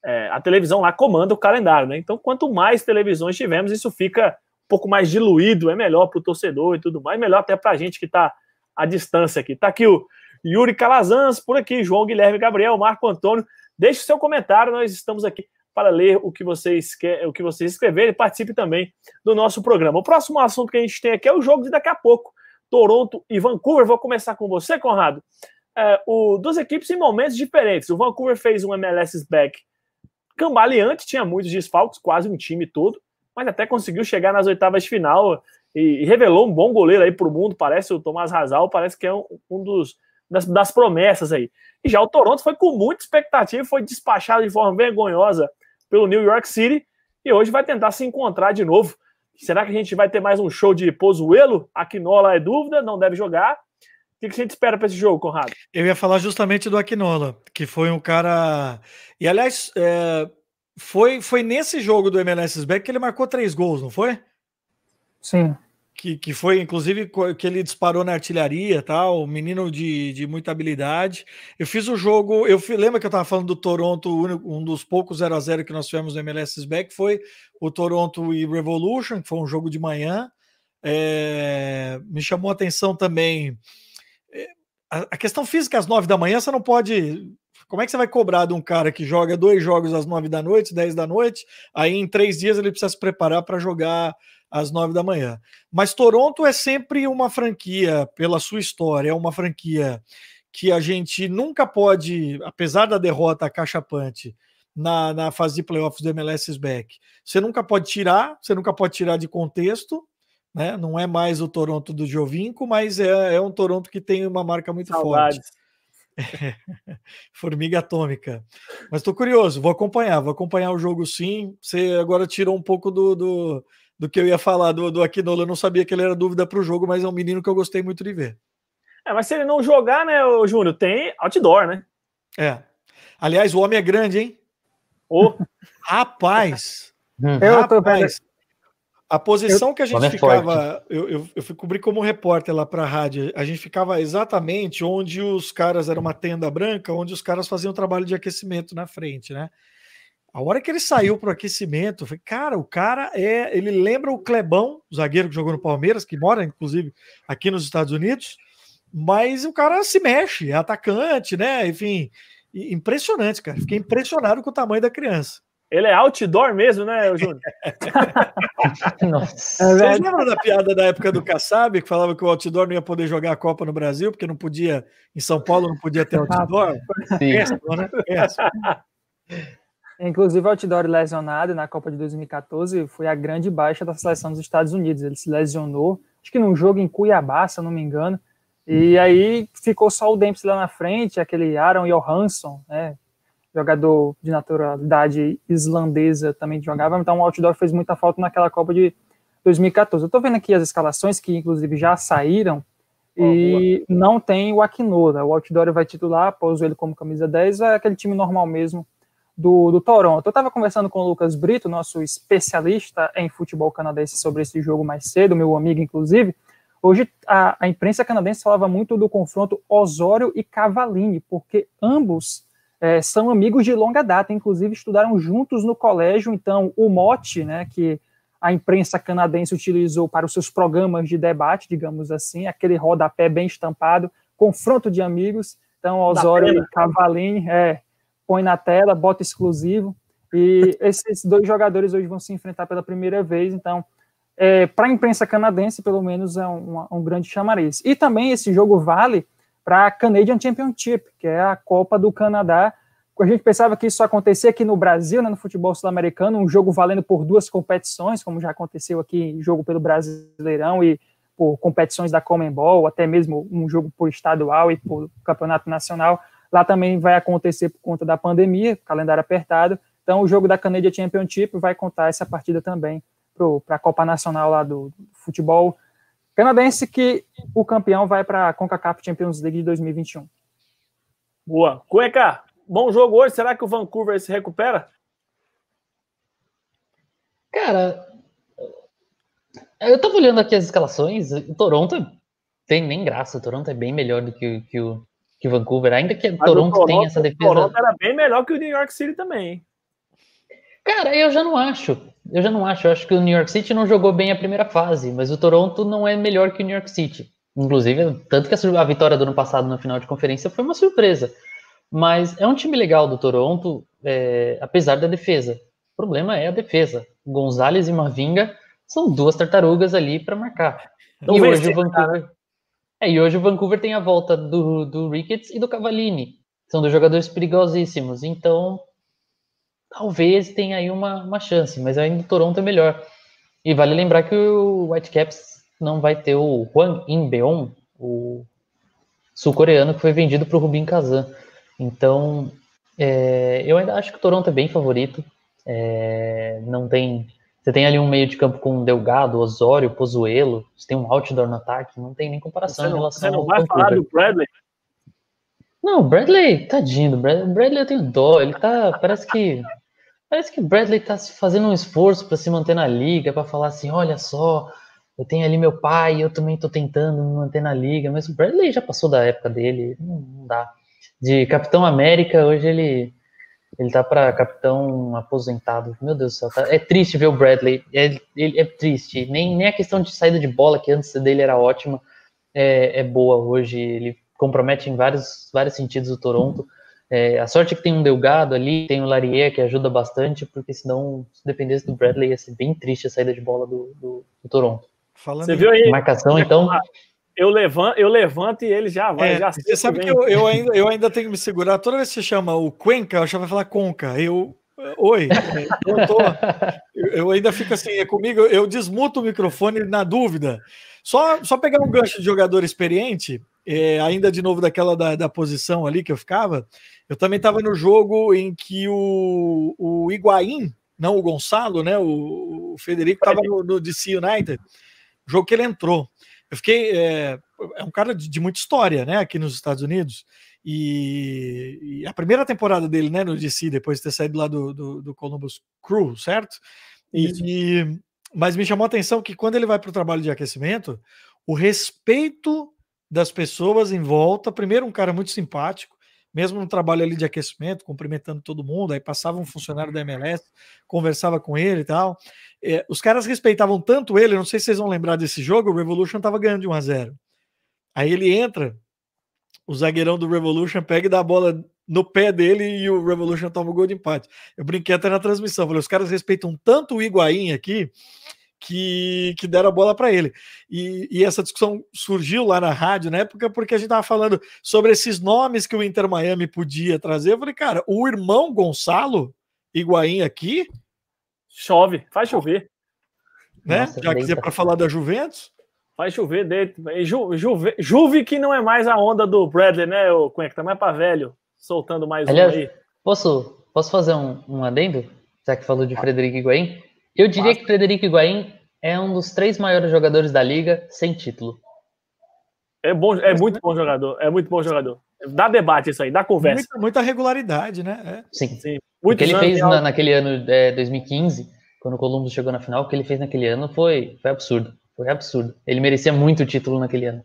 é, a televisão lá comanda o calendário, né? Então, quanto mais televisões tivermos, isso fica um pouco mais diluído, é melhor para o torcedor e tudo mais, melhor até para a gente que está à distância aqui. Tá aqui o Yuri Calazans por aqui, João Guilherme Gabriel, Marco Antônio. Deixe o seu comentário, nós estamos aqui para ler o que vocês quer, o que vocês escreverem e participe também do nosso programa. O próximo assunto que a gente tem aqui é o jogo de daqui a pouco, Toronto e Vancouver. Vou começar com você, Conrado. É, o, duas equipes em momentos diferentes. O Vancouver fez um MLS back cambaleante, tinha muitos desfalques, quase um time todo, mas até conseguiu chegar nas oitavas de final e, e revelou um bom goleiro aí para o mundo. Parece o Tomás Razal, parece que é um, um dos das, das, promessas aí. E já o Toronto foi com muita expectativa, foi despachado de forma vergonhosa pelo New York City e hoje vai tentar se encontrar de novo. Será que a gente vai ter mais um show de Pozuelo? Aquinola é dúvida, não deve jogar. O que a gente espera para esse jogo, Conrado? Eu ia falar justamente do Aquinola, que foi um cara. E aliás, é... foi, foi nesse jogo do MLS Back que ele marcou três gols, não foi? Sim que, que foi inclusive que ele disparou na artilharia, tal, um menino de, de muita habilidade. Eu fiz o jogo, eu lembro que eu estava falando do Toronto, um dos poucos 0 a 0 que nós tivemos no MLS Back foi o Toronto e Revolution, que foi um jogo de manhã. É, me chamou a atenção também a, questão física às 9 da manhã, você não pode como é que você vai cobrar de um cara que joga dois jogos às nove da noite, dez da noite, aí em três dias ele precisa se preparar para jogar às nove da manhã. Mas Toronto é sempre uma franquia, pela sua história, é uma franquia que a gente nunca pode, apesar da derrota cachapante na, na fase de playoffs do MLS Back, você nunca pode tirar, você nunca pode tirar de contexto, né? Não é mais o Toronto do Jovinco, mas é, é um Toronto que tem uma marca muito Saudades. forte. Formiga atômica. Mas estou curioso, vou acompanhar, vou acompanhar o jogo sim. Você agora tirou um pouco do, do, do que eu ia falar do, do Aquinola. Eu não sabia que ele era dúvida para o jogo, mas é um menino que eu gostei muito de ver. É, mas se ele não jogar, né, o Júnior, tem outdoor, né? É. Aliás, o homem é grande, hein? Oh. rapaz! Hum. Eu rapaz, a posição eu, que a gente é ficava, eu, eu, eu fui cobrir como repórter lá para a rádio, a gente ficava exatamente onde os caras, era uma tenda branca, onde os caras faziam trabalho de aquecimento na frente, né? A hora que ele saiu para o aquecimento, eu falei, cara, o cara é. Ele lembra o Clebão, o zagueiro que jogou no Palmeiras, que mora, inclusive, aqui nos Estados Unidos, mas o cara se mexe, é atacante, né? Enfim, impressionante, cara. Fiquei impressionado com o tamanho da criança. Ele é outdoor mesmo, né, Júnior? Nossa. É Vocês lembram da piada da época do Kassab, que falava que o outdoor não ia poder jogar a Copa no Brasil, porque não podia, em São Paulo não podia ter outdoor? Sim. Essa, né? Essa. Inclusive, o outdoor lesionado na Copa de 2014 foi a grande baixa da seleção dos Estados Unidos. Ele se lesionou, acho que num jogo em Cuiabá, se eu não me engano, e aí ficou só o Dempsey lá na frente, aquele Aaron Johansson, né, jogador de naturalidade islandesa também jogava, então o outdoor fez muita falta naquela Copa de 2014. Eu tô vendo aqui as escalações que inclusive já saíram oh, e boa. não tem o Aquinola. O outdoor vai titular, pôs ele como camisa 10, é aquele time normal mesmo do, do Toronto. Eu estava conversando com o Lucas Brito, nosso especialista em futebol canadense, sobre esse jogo mais cedo, meu amigo inclusive. Hoje a, a imprensa canadense falava muito do confronto Osório e Cavalini, porque ambos é, são amigos de longa data, inclusive estudaram juntos no colégio, então o mote, né, que a imprensa canadense utilizou para os seus programas de debate, digamos assim, aquele rodapé bem estampado, confronto de amigos, então Osório e Cavalini, é, põe na tela, bota exclusivo, e esses dois jogadores hoje vão se enfrentar pela primeira vez, então, é, para a imprensa canadense, pelo menos, é um, um grande chamariz. E também esse jogo vale para a Canadian Championship, que é a Copa do Canadá. A gente pensava que isso acontecia aqui no Brasil, né, no futebol sul-americano, um jogo valendo por duas competições, como já aconteceu aqui, jogo pelo Brasileirão e por competições da Comembol, até mesmo um jogo por estadual e por campeonato nacional. Lá também vai acontecer por conta da pandemia, calendário apertado. Então, o jogo da Canadian Championship vai contar essa partida também para a Copa Nacional lá do, do futebol Canadense que o campeão vai para a CONCACAF Champions League de 2021. Boa. Cueca, bom jogo hoje. Será que o Vancouver se recupera? Cara, eu tava olhando aqui as escalações. O Toronto tem nem graça. O Toronto é bem melhor do que, que o que Vancouver. Ainda que o Toronto, Toronto tem essa defesa. O Toronto era bem melhor que o New York City também. Hein? Cara, eu já não acho. Eu já não acho. Eu acho que o New York City não jogou bem a primeira fase, mas o Toronto não é melhor que o New York City. Inclusive, tanto que a vitória do ano passado na final de conferência foi uma surpresa. Mas é um time legal do Toronto, é, apesar da defesa. O problema é a defesa. Gonzalez e Mavinga são duas tartarugas ali para marcar. Não e hoje o Vancouver. É, e hoje o Vancouver tem a volta do, do Ricketts e do Cavallini. São dois jogadores perigosíssimos. Então, talvez tenha aí uma, uma chance, mas ainda o Toronto é melhor. E vale lembrar que o Whitecaps não vai ter o Hwang In-beon, o sul-coreano que foi vendido para o Rubin Kazan. Então, é, eu ainda acho que o Toronto é bem favorito. É, não tem. Você tem ali um meio de campo com Delgado, Osório, Pozuelo. Você tem um outdoor no ataque. Não tem nem comparação você não, em relação Você não vai Vancouver. falar do Bradley? Não, Bradley, tadinho do Bradley. Bradley eu tenho dó. Ele tá. Parece que. Parece que Bradley tá fazendo um esforço para se manter na liga, para falar assim: olha só, eu tenho ali meu pai, eu também tô tentando me manter na liga, mas o Bradley já passou da época dele, não, dá. De Capitão América, hoje ele ele tá para capitão aposentado. Meu Deus do céu, tá, é triste ver o Bradley. É, é, é, triste. Nem, nem a questão de saída de bola, que antes dele era ótima, é, é boa hoje. Ele compromete em vários, vários sentidos o Toronto. É, a sorte é que tem um Delgado ali, tem o Larier que ajuda bastante, porque senão, se dependesse do Bradley, ia ser bem triste a saída de bola do, do, do Toronto. Falando Você viu aí? Marcação, então. Eu levanto, eu levanto e ele já vai. É, já você sabe que eu, eu, ainda, eu ainda tenho que me segurar. Toda vez que você chama o Cuenca, eu já vai falar Conca. Eu. Oi, eu, tô, eu ainda fico assim, é comigo, eu desmuto o microfone na dúvida. Só, só pegar um gancho de jogador experiente, é, ainda de novo daquela da, da posição ali que eu ficava, eu também estava no jogo em que o, o Higuaín, não o Gonçalo, né? O, o Federico estava no, no DC United, jogo que ele entrou. Eu fiquei. É, é um cara de, de, muita história, né? Aqui nos Estados Unidos. E, e, a primeira temporada dele, né, no DC, depois de ter saído lá do, do, do Columbus Crew, certo? E, e, mas me chamou a atenção que quando ele vai para o trabalho de aquecimento, o respeito das pessoas em volta. Primeiro, um cara muito simpático, mesmo no trabalho ali de aquecimento, cumprimentando todo mundo. Aí passava um funcionário da MLS, conversava com ele e tal. É, os caras respeitavam tanto ele, não sei se vocês vão lembrar desse jogo, o Revolution estava ganhando de 1 a 0. Aí ele entra, o zagueirão do Revolution pega e dá a bola no pé dele e o Revolution toma o gol de empate. Eu brinquei até na transmissão, falei, os caras respeitam tanto o Higuaín aqui que, que deram a bola para ele. E, e, essa discussão surgiu lá na rádio na época porque a gente estava falando sobre esses nomes que o Inter Miami podia trazer. Eu falei, cara, o irmão Gonçalo Higuaín aqui. Chove, faz chover. Né? Nossa, Já que é para falar da Juventus. Faz chover dentro. Ju, Juve, Juve que não é mais a onda do Bradley, né, o Cunha, que tá mais para velho, soltando mais Aliás, um aí. Posso, posso fazer um, um adendo? Já que falou de Frederico Higuaín? Eu diria Basta. que Frederico Higuaín é um dos três maiores jogadores da liga sem título. É bom, é muito bom jogador, é muito bom jogador. Dá debate isso aí, dá conversa. Muita, muita regularidade, né? É. Sim. Sim. o que ele fez na, naquele ano é, 2015, quando o Columbus chegou na final, o que ele fez naquele ano foi, foi absurdo. Foi absurdo. Ele merecia muito o título naquele ano.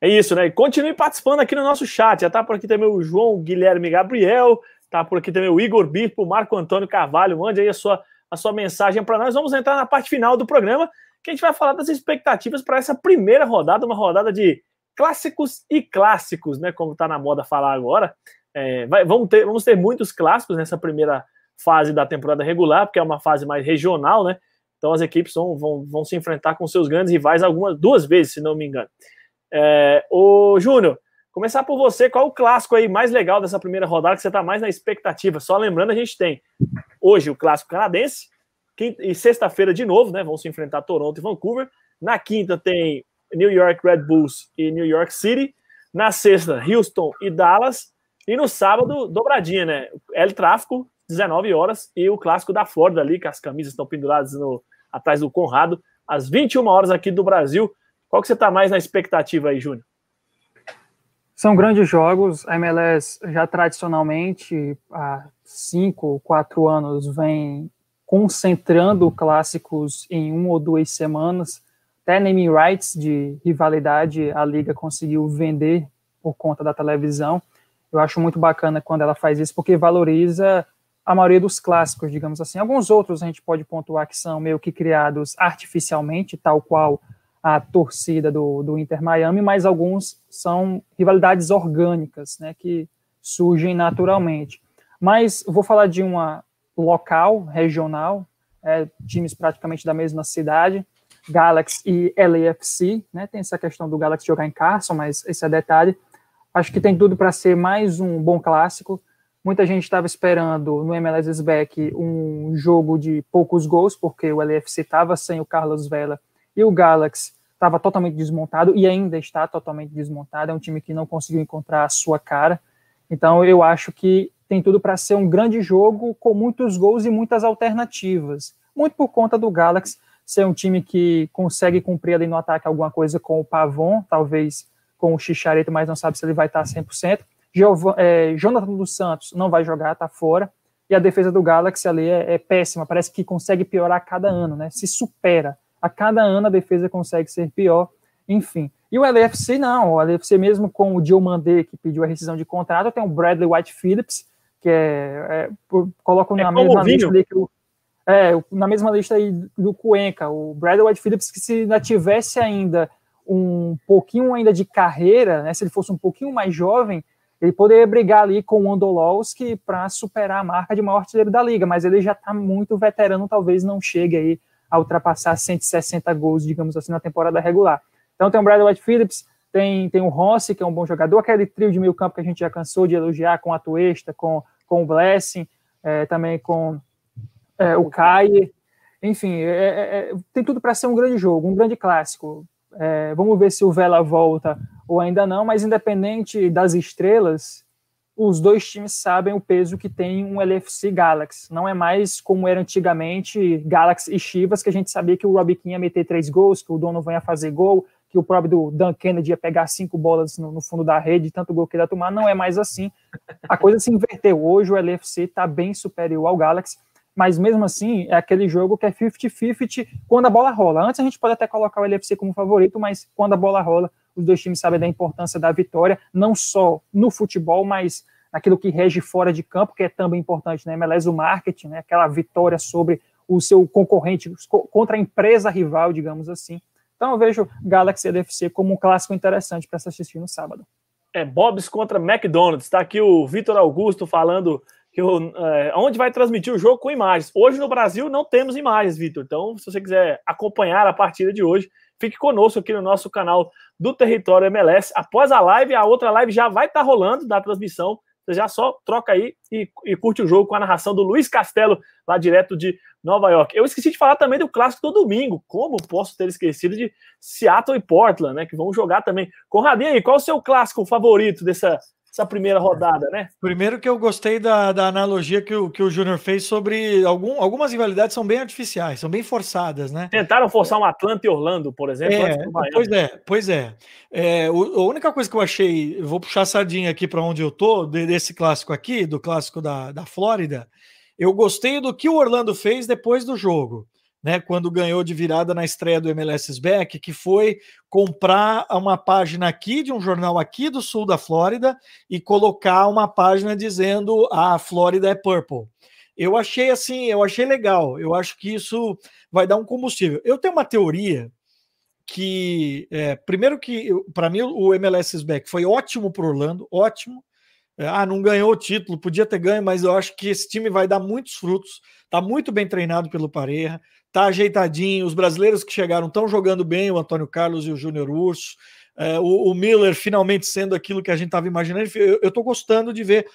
É isso, né? continue participando aqui no nosso chat. Já tá por aqui também o João Guilherme Gabriel, tá por aqui também o Igor Birpo, o Marco Antônio Carvalho. Mande aí a sua, a sua mensagem para nós. Vamos entrar na parte final do programa, que a gente vai falar das expectativas para essa primeira rodada, uma rodada de clássicos e clássicos, né? Como tá na moda falar agora. É, vai, vamos, ter, vamos ter muitos clássicos nessa primeira fase da temporada regular, porque é uma fase mais regional, né? Então as equipes vão, vão, vão se enfrentar com seus grandes rivais algumas duas vezes, se não me engano. É, o Júnior, começar por você, qual o clássico aí mais legal dessa primeira rodada que você está mais na expectativa? Só lembrando, a gente tem hoje o clássico canadense, quinta, e sexta-feira de novo, né? Vão se enfrentar Toronto e Vancouver. Na quinta tem New York Red Bulls e New York City. Na sexta, Houston e Dallas. E no sábado, dobradinha, né? El Tráfico, 19 horas, e o clássico da Flórida ali, que as camisas estão penduradas no, atrás do Conrado, às 21 horas aqui do Brasil. Qual que você está mais na expectativa aí, Júnior? São grandes jogos. A MLS já tradicionalmente, há cinco, quatro anos, vem concentrando clássicos em uma ou duas semanas. Até naming rights de rivalidade a liga conseguiu vender por conta da televisão. Eu acho muito bacana quando ela faz isso, porque valoriza a maioria dos clássicos, digamos assim. Alguns outros a gente pode pontuar que são meio que criados artificialmente, tal qual a torcida do, do Inter Miami, mas alguns são rivalidades orgânicas, né, que surgem naturalmente. Mas vou falar de uma local, regional, é, times praticamente da mesma cidade, Galaxy e LAFC, né, tem essa questão do Galaxy jogar em Carson, mas esse é detalhe. Acho que tem tudo para ser mais um bom clássico. Muita gente estava esperando no MLS Back um jogo de poucos gols, porque o LFC estava sem o Carlos Vela e o Galaxy estava totalmente desmontado e ainda está totalmente desmontado. É um time que não conseguiu encontrar a sua cara. Então eu acho que tem tudo para ser um grande jogo com muitos gols e muitas alternativas. Muito por conta do Galaxy ser um time que consegue cumprir ali no ataque alguma coisa com o Pavon, talvez com o Chicharito, mas não sabe se ele vai estar 100%. Giovan, é, Jonathan dos Santos não vai jogar, tá fora. E a defesa do Galaxy ali é, é, péssima, parece que consegue piorar a cada ano, né? Se supera. A cada ano a defesa consegue ser pior, enfim. E o LFC não, o LFC mesmo com o Diomandé, que pediu a rescisão de contrato, tem o Bradley White Phillips, que é, é é na mesma lista ali que o, é, na mesma lista aí do Cuenca, o Bradley White Phillips, que se ainda tivesse ainda um pouquinho ainda de carreira, né, se ele fosse um pouquinho mais jovem, ele poderia brigar ali com o Andolowski para superar a marca de maior artilheiro da liga, mas ele já está muito veterano, talvez não chegue aí a ultrapassar 160 gols, digamos assim, na temporada regular. Então tem o Bradley White Phillips, tem, tem o Rossi, que é um bom jogador, aquele trio de meio campo que a gente já cansou de elogiar com a Tuesta, com, com o Blessing, é, também com é, o Kai, enfim, é, é, é tem tudo para ser um grande jogo, um grande clássico. É, vamos ver se o Vela volta ou ainda não, mas independente das estrelas, os dois times sabem o peso que tem um LFC Galaxy. Não é mais como era antigamente Galaxy e Chivas, que a gente sabia que o Robbie King ia meter três gols, que o Donovan ia fazer gol, que o próprio do Dan Kennedy ia pegar cinco bolas no, no fundo da rede, tanto gol que ele ia tomar. Não é mais assim. A coisa se inverteu. Hoje o LFC está bem superior ao Galaxy mas mesmo assim é aquele jogo que é 50-50 quando a bola rola. Antes a gente pode até colocar o LFC como favorito, mas quando a bola rola, os dois times sabem da importância da vitória, não só no futebol, mas naquilo que rege fora de campo, que é também importante, né? MLS, o marketing, né? aquela vitória sobre o seu concorrente, contra a empresa rival, digamos assim. Então eu vejo Galaxy LFC como um clássico interessante para se assistir no sábado. É Bob's contra McDonald's. Está aqui o Vitor Augusto falando que o, é, onde vai transmitir o jogo com imagens. Hoje no Brasil não temos imagens, Vitor. Então, se você quiser acompanhar a partida de hoje, fique conosco aqui no nosso canal do Território MLS. Após a live, a outra live já vai estar tá rolando da transmissão você já só troca aí e, e, curte o jogo com a narração do Luiz Castelo, lá direto de Nova York. Eu esqueci de falar também do clássico do domingo. Como posso ter esquecido de Seattle e Portland, né? Que vão jogar também. Conradinho aí, qual o seu clássico favorito dessa, essa primeira rodada, né? Primeiro que eu gostei da, da analogia que o, que o Júnior fez sobre algum, algumas rivalidades são bem artificiais, são bem forçadas, né? Tentaram forçar um Atlanta e Orlando, por exemplo. É, pois é, pois é. é o, a única coisa que eu achei, vou puxar a sardinha aqui para onde eu tô, desse clássico aqui, do clássico da, da Flórida, eu gostei do que o Orlando fez depois do jogo né, quando ganhou de virada na estreia do MLS Back, que foi comprar uma página aqui de um jornal aqui do sul da Flórida e colocar uma página dizendo a Flórida é purple. Eu achei assim, eu achei legal. Eu acho que isso vai dar um combustível. Eu tenho uma teoria que, é, primeiro que para mim o MLS Back foi ótimo para Orlando, ótimo. É, ah, não ganhou o título, podia ter ganho, mas eu acho que esse time vai dar muitos frutos. Está muito bem treinado pelo Pareja, tá ajeitadinho. Os brasileiros que chegaram estão jogando bem, o Antônio Carlos e o Júnior Urso. É, o, o, Miller finalmente sendo aquilo que a gente estava imaginando. Eu estou gostando de ver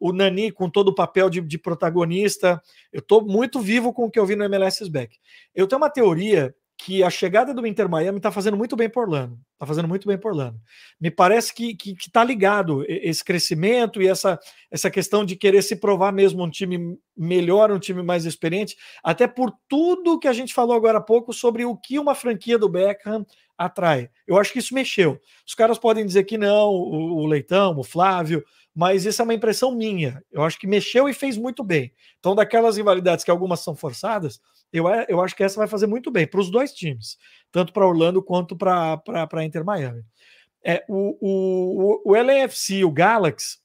o Nani com todo o papel de, de protagonista. Eu estou muito vivo com o que eu vi no MLS Back. Eu tenho uma teoria que a chegada do Inter Miami está fazendo muito bem por Orlando. Está fazendo muito bem por Orlando. Me parece que está ligado esse crescimento e essa, essa questão de querer se provar mesmo um time melhor, um time mais experiente, até por tudo que a gente falou agora há pouco sobre o que uma franquia do Beckham atrai. Eu acho que isso mexeu. Os caras podem dizer que não, o, o Leitão, o Flávio, mas isso é uma impressão minha. Eu acho que mexeu e fez muito bem. Então, daquelas rivalidades que algumas são forçadas, eu, eu acho que essa vai fazer muito bem para os dois times, tanto para Orlando quanto para Inter Miami. É, o, o, o LAFC, o Galaxy,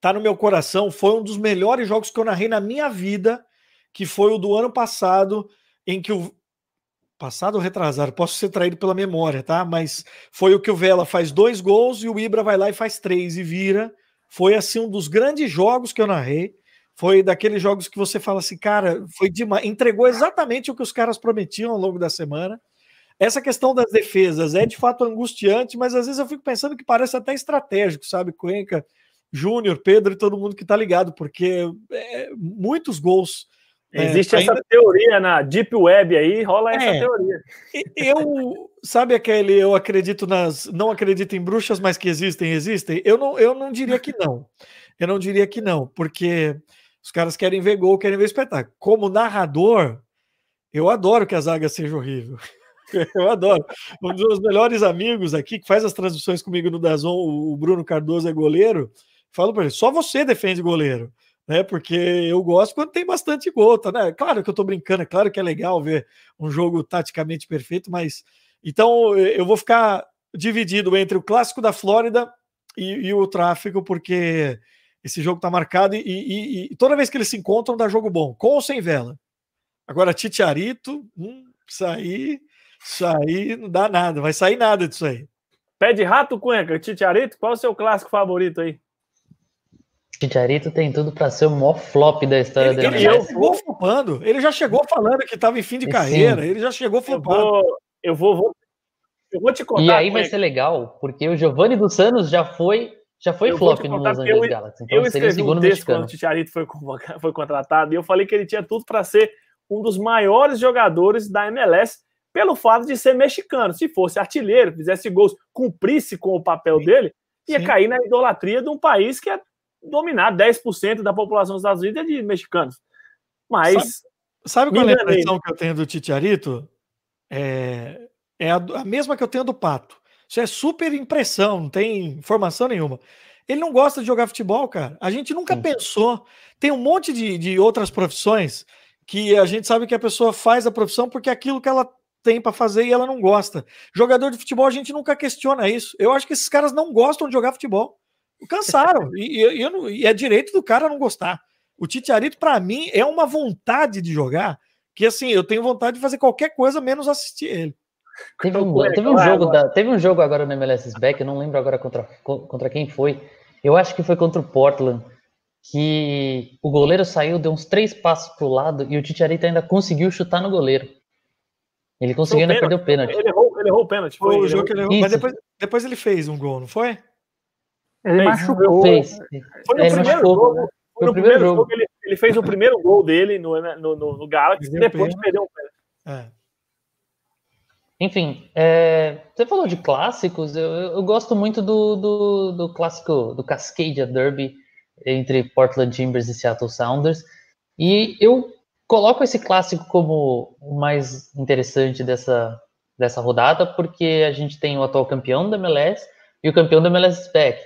tá no meu coração. Foi um dos melhores jogos que eu narrei na minha vida, que foi o do ano passado, em que o. Passado ou retrasado, posso ser traído pela memória, tá? Mas foi o que o Vela faz dois gols e o Ibra vai lá e faz três e vira. Foi assim um dos grandes jogos que eu narrei. Foi daqueles jogos que você fala assim, cara, foi demais. Entregou exatamente o que os caras prometiam ao longo da semana. Essa questão das defesas é de fato angustiante, mas às vezes eu fico pensando que parece até estratégico, sabe? Cuenca, Júnior, Pedro e todo mundo que tá ligado, porque é, muitos gols. É, Existe é, essa ainda... teoria na Deep Web aí, rola essa é, teoria. Eu, sabe aquele eu acredito nas. Não acredito em bruxas, mas que existem, existem? Eu não, eu não diria que não. Eu não diria que não, porque os caras querem ver gol, querem ver espetáculo. Como narrador, eu adoro que a zaga seja horrível. Eu adoro. Um dos meus melhores amigos aqui, que faz as transmissões comigo no Dazon, o Bruno Cardoso é goleiro. Falo para ele: só você defende goleiro, né? Porque eu gosto quando tem bastante gol, tá, né? Claro que eu tô brincando, é claro que é legal ver um jogo taticamente perfeito, mas então eu vou ficar dividido entre o clássico da Flórida e, e o tráfego, porque esse jogo está marcado e, e, e, toda vez que eles se encontram dá jogo bom, com ou sem vela. Agora, Titiarito, hum, isso aí, isso aí não dá nada, vai sair nada disso aí. Pé de rato, Cuenca, Titiarito, qual é o seu clássico favorito aí? Titiarito tem tudo para ser o maior flop da história ele, dele. Ele já chegou flopando, ele já chegou falando que estava em fim de carreira, ele já chegou flopando. Eu vou, eu vou, vou, eu vou te contar. E aí vai ser legal, porque o Giovanni dos Santos já foi já foi eu flop no Los Angeles eu, Galaxy. Então eu escrevi um texto mexicano. quando o Titiarito foi, foi contratado e eu falei que ele tinha tudo para ser um dos maiores jogadores da MLS pelo fato de ser mexicano. Se fosse artilheiro, fizesse gols, cumprisse com o papel Sim. dele, ia Sim. cair na idolatria de um país que é dominado, 10% da população dos Estados Unidos é de mexicanos. Mas. Sabe, sabe qual é a impressão que eu tenho do Titiarito? É, é a, a mesma que eu tenho do Pato. Isso é super impressão, não tem informação nenhuma. Ele não gosta de jogar futebol, cara. A gente nunca Sim. pensou. Tem um monte de, de outras profissões que a gente sabe que a pessoa faz a profissão porque é aquilo que ela tem para fazer e ela não gosta. Jogador de futebol, a gente nunca questiona isso. Eu acho que esses caras não gostam de jogar futebol. Cansaram. e, e, e, é direito do cara não gostar. O Titiarito, para mim, é uma vontade de jogar que, assim, eu tenho vontade de fazer qualquer coisa menos assistir ele. Teve um, teve um jogo da, teve um jogo agora no MLS Back, eu não lembro agora contra, contra quem foi. Eu acho que foi contra o Portland, que o goleiro saiu, deu uns três passos pro lado e o Titiarita ainda conseguiu chutar no goleiro. Ele conseguiu ainda perder o pênalti. Ele errou, ele errou o pênalti. Foi, foi o jogo que ele errou. Mas depois, depois ele fez um gol, não foi? Ele fez, machucou. Fez. Foi no ele primeiro machucou. jogo. Foi no primeiro, jogo. jogo ele, ele, fez o primeiro gol dele no, no, no, no Galaxy e depois perdeu o pênalti. É. Enfim, é, você falou de clássicos, eu, eu gosto muito do, do, do, clássico, do Cascadia Derby entre Portland Timbers e Seattle Sounders, e eu coloco esse clássico como o mais interessante dessa, dessa rodada, porque a gente tem o atual campeão da MLS e o campeão da MLS Back,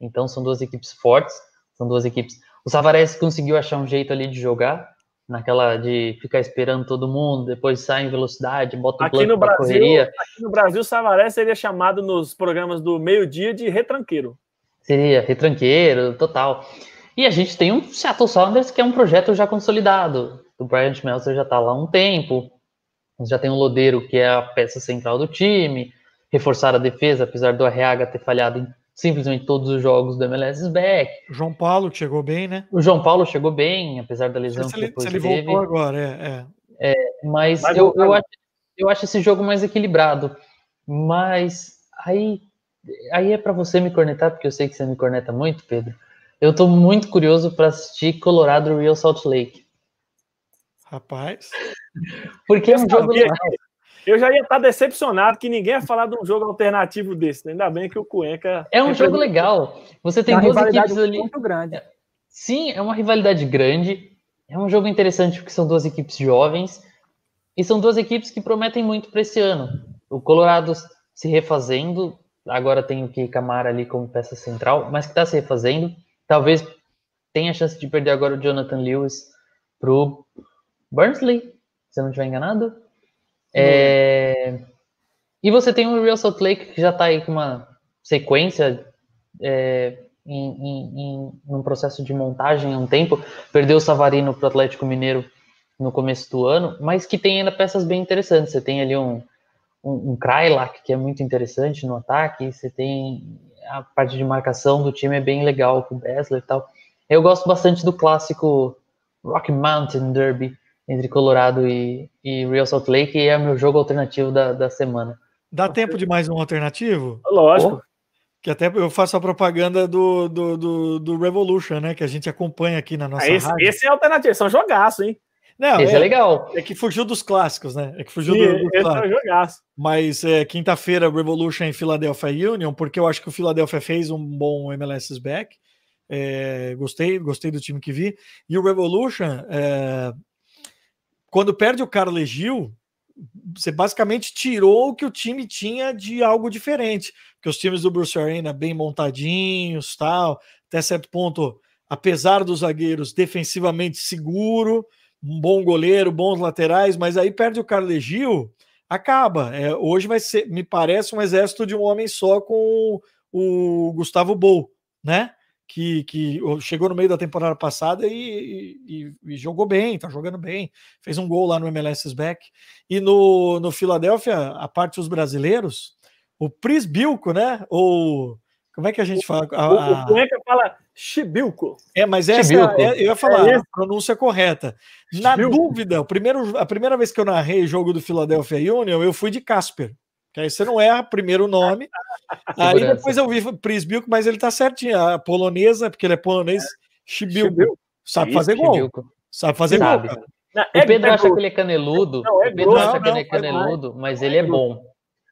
então são duas equipes fortes, são duas equipes... O Savares conseguiu achar um jeito ali de jogar, naquela de ficar esperando todo mundo, depois sai em velocidade, bota o aqui no Brasil, correria. Aqui no Brasil, o Savaré seria chamado nos programas do meio-dia de retranqueiro. Seria retranqueiro, total. E a gente tem um Seattle Sounders que é um projeto já consolidado. O Brian Schmelzer já está lá há um tempo. Já tem o Lodeiro, que é a peça central do time. Reforçar a defesa, apesar do Arriaga ter falhado em simplesmente todos os jogos do MLS back. O João Paulo chegou bem, né? O João Paulo chegou bem, apesar da lesão se que ele, se ele teve. voltou agora, é. é. é mas eu, eu, acho, eu acho esse jogo mais equilibrado. Mas aí, aí é para você me cornetar, porque eu sei que você me corneta muito, Pedro. Eu tô muito curioso para assistir Colorado Real Salt Lake. Rapaz. Porque é um jogo legal. Eu já ia estar decepcionado que ninguém ia falar de um jogo alternativo desse. Né? Ainda bem que o Cuenca. É um jogo legal. Você tem duas equipes ali. Muito grande. Sim, é uma rivalidade grande. É um jogo interessante porque são duas equipes jovens. E são duas equipes que prometem muito para esse ano. O Colorado se refazendo. Agora tem o que Camara ali como peça central, mas que está se refazendo. Talvez tenha a chance de perder agora o Jonathan Lewis pro Burnsley, se eu não estiver enganado. É... E você tem o Real Salt Lake que já está aí com uma sequência é, em, em, em, um processo de montagem há um tempo. Perdeu o Savarino para o Atlético Mineiro no começo do ano, mas que tem ainda peças bem interessantes. Você tem ali um, um, um Krylak, que é muito interessante no ataque. Você tem a parte de marcação do time é bem legal com o Bessler e tal. Eu gosto bastante do clássico Rocky Mountain Derby, entre Colorado e, e Real Salt Lake e é o meu jogo alternativo da, da semana. Dá tempo de mais um alternativo? Lógico. Que até eu faço a propaganda do, do, do, do Revolution, né? Que a gente acompanha aqui na nossa ah, esse, rádio. Esse é alternativo, são jogaço, hein? Não, esse é, é, legal. É que fugiu dos clássicos, né? É que fugiu Sim, do, do esse é jogaço. Mas é, quinta-feira, Revolution em Philadelphia Union, porque eu acho que o Philadelphia fez um bom MLS back. É, gostei, gostei do time que vi. E o Revolution, é, quando perde o Carlos Gil, você basicamente tirou o que o time tinha de algo diferente. Porque os times do Bruce Arena bem montadinhos, tal, até certo ponto, apesar dos zagueiros defensivamente seguro, um bom goleiro, bons laterais, mas aí perde o Carlos Gil, acaba. É, hoje vai ser, me parece, um exército de um homem só com o, Gustavo Bou, né? Que, que chegou no meio da temporada passada e, e, e, jogou bem, tá jogando bem, fez um gol lá no MLS Back. E no, no Philadelphia, a parte dos brasileiros, o Prisbilco, né? Ou como é que a gente fala? A, Como é que fala Chibilco? É, mas essa é, eu ia falar é a pronúncia correta. Na dúvida, o primeiro, a primeira vez que eu narrei o jogo do Philadelphia Union, eu fui de Casper. Que aí você não erra primeiro nome. aí depois eu vi Prisbilko, mas ele tá certinho. A polonesa, porque ele é polonês, Chibilko. Sabe Isso, fazer gol. Sabe fazer Sabe. gol. Não, é o Pedro acha que ele é caneludo. Não, é o Pedro acha que ele é caneludo, mas ele é bom.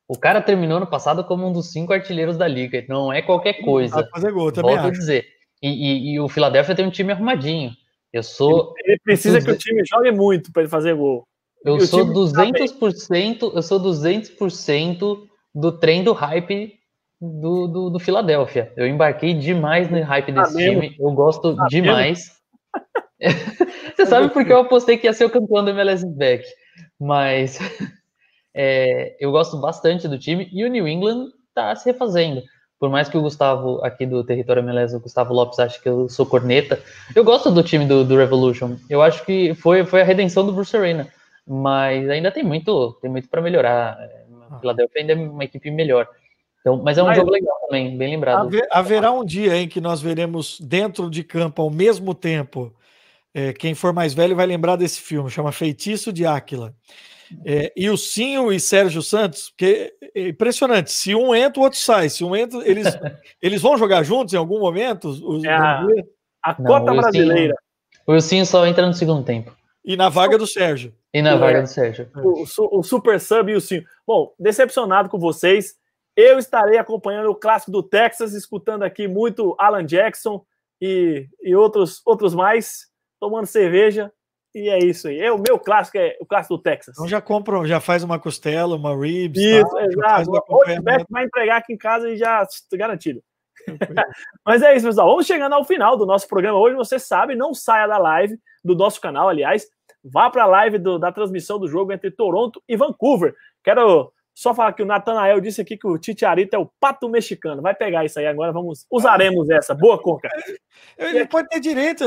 O cara terminou no passado como um dos cinco artilheiros da liga. Não é qualquer coisa. Sabe fazer gol, também Volto acho. a dizer. E, e, e, o Philadelphia tem um time arrumadinho. Eu sou. Ele, ele precisa que o time jogue muito para ele fazer gol. Eu sou 200%, eu sou 200% do trem do hype do, do, do Philadelphia. Eu embarquei demais no hype desse time. Eu gosto demais. Você sabe porque eu apostei que ia ser o campeão do MLS Back. Mas é, eu gosto bastante do time e o New England tá se refazendo. Por mais que o Gustavo, aqui do território MLS, o Gustavo Lopes, ache que eu sou corneta, eu gosto do time do, do Revolution. Eu acho que foi, foi a redenção do Bruce Arena mas ainda tem muito, tem muito para melhorar. A Philadelphia ainda é uma equipe melhor. Então, mas é um mas, jogo legal também, bem lembrado. Haver, haverá um dia em que nós veremos dentro de campo ao mesmo tempo. É, quem for mais velho vai lembrar desse filme, chama Feitiço de Áquila. É, e o Sinho e Sérgio Santos, porque é impressionante. Se um entra, o outro sai. Se um entra, eles, eles vão jogar juntos em algum momento? Os, é a, a cota Não, brasileira. O Wilson só entra no segundo tempo. E na vaga do Sérgio. E na vaga do Sérgio. O, o, Super Sub e o Sim. Bom, decepcionado com vocês. Eu estarei acompanhando o clássico do Texas, escutando aqui muito Alan Jackson e, e outros, outros mais, tomando cerveja. E é isso aí. É, o meu clássico é o clássico do Texas. Então já compra, já faz uma costela, uma ribs. Isso, tá? exato. O vai entregar aqui em casa e já garantido. Mas é isso, pessoal. Vamos chegando ao final do nosso programa hoje. Você sabe, não saia da live do nosso canal, aliás. Vá para a live do, da transmissão do jogo entre Toronto e Vancouver. Quero só falar que o Natanael disse aqui que o Titiarito é o pato mexicano. Vai pegar isso aí agora, vamos usaremos essa. Boa, Conca. Ele pode ter direito,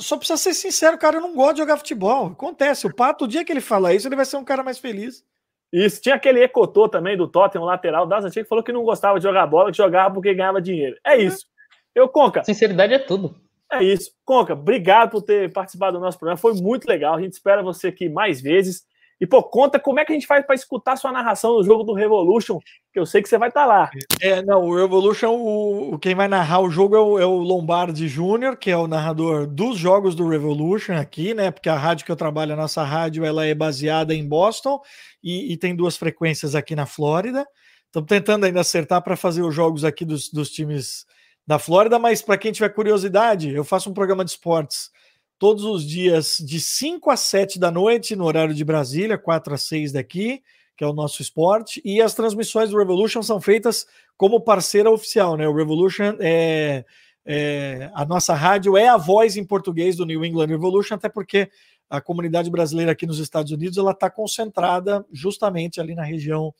só precisa ser sincero, cara, eu não gosto de jogar futebol. Acontece, o pato, o dia que ele fala isso, ele vai ser um cara mais feliz. Isso, tinha aquele Ecotô também do Tottenham, lateral das antigas, que falou que não gostava de jogar bola, que jogava porque ganhava dinheiro. É isso. Eu, Conca. Sinceridade é tudo. É isso. Conca, obrigado por ter participado do nosso programa. Foi muito legal. A gente espera você aqui mais vezes. E, pô, conta como é que a gente faz para escutar sua narração do jogo do Revolution, que eu sei que você vai estar tá lá. É, não, o Revolution, o, quem vai narrar o jogo é o, é o Lombardi Júnior, que é o narrador dos jogos do Revolution aqui, né? Porque a rádio que eu trabalho, a nossa rádio, ela é baseada em Boston e, e tem duas frequências aqui na Flórida. Estamos tentando ainda acertar para fazer os jogos aqui dos, dos times da Flórida, mas para quem tiver curiosidade, eu faço um programa de esportes todos os dias de 5 a 7 da noite, no horário de Brasília, 4 a 6 daqui, que é o nosso esporte, e as transmissões do Revolution são feitas como parceira oficial, né? O Revolution é, é a nossa rádio é a voz em português do New England Revolution, até porque a comunidade brasileira aqui nos Estados Unidos ela está concentrada justamente ali na região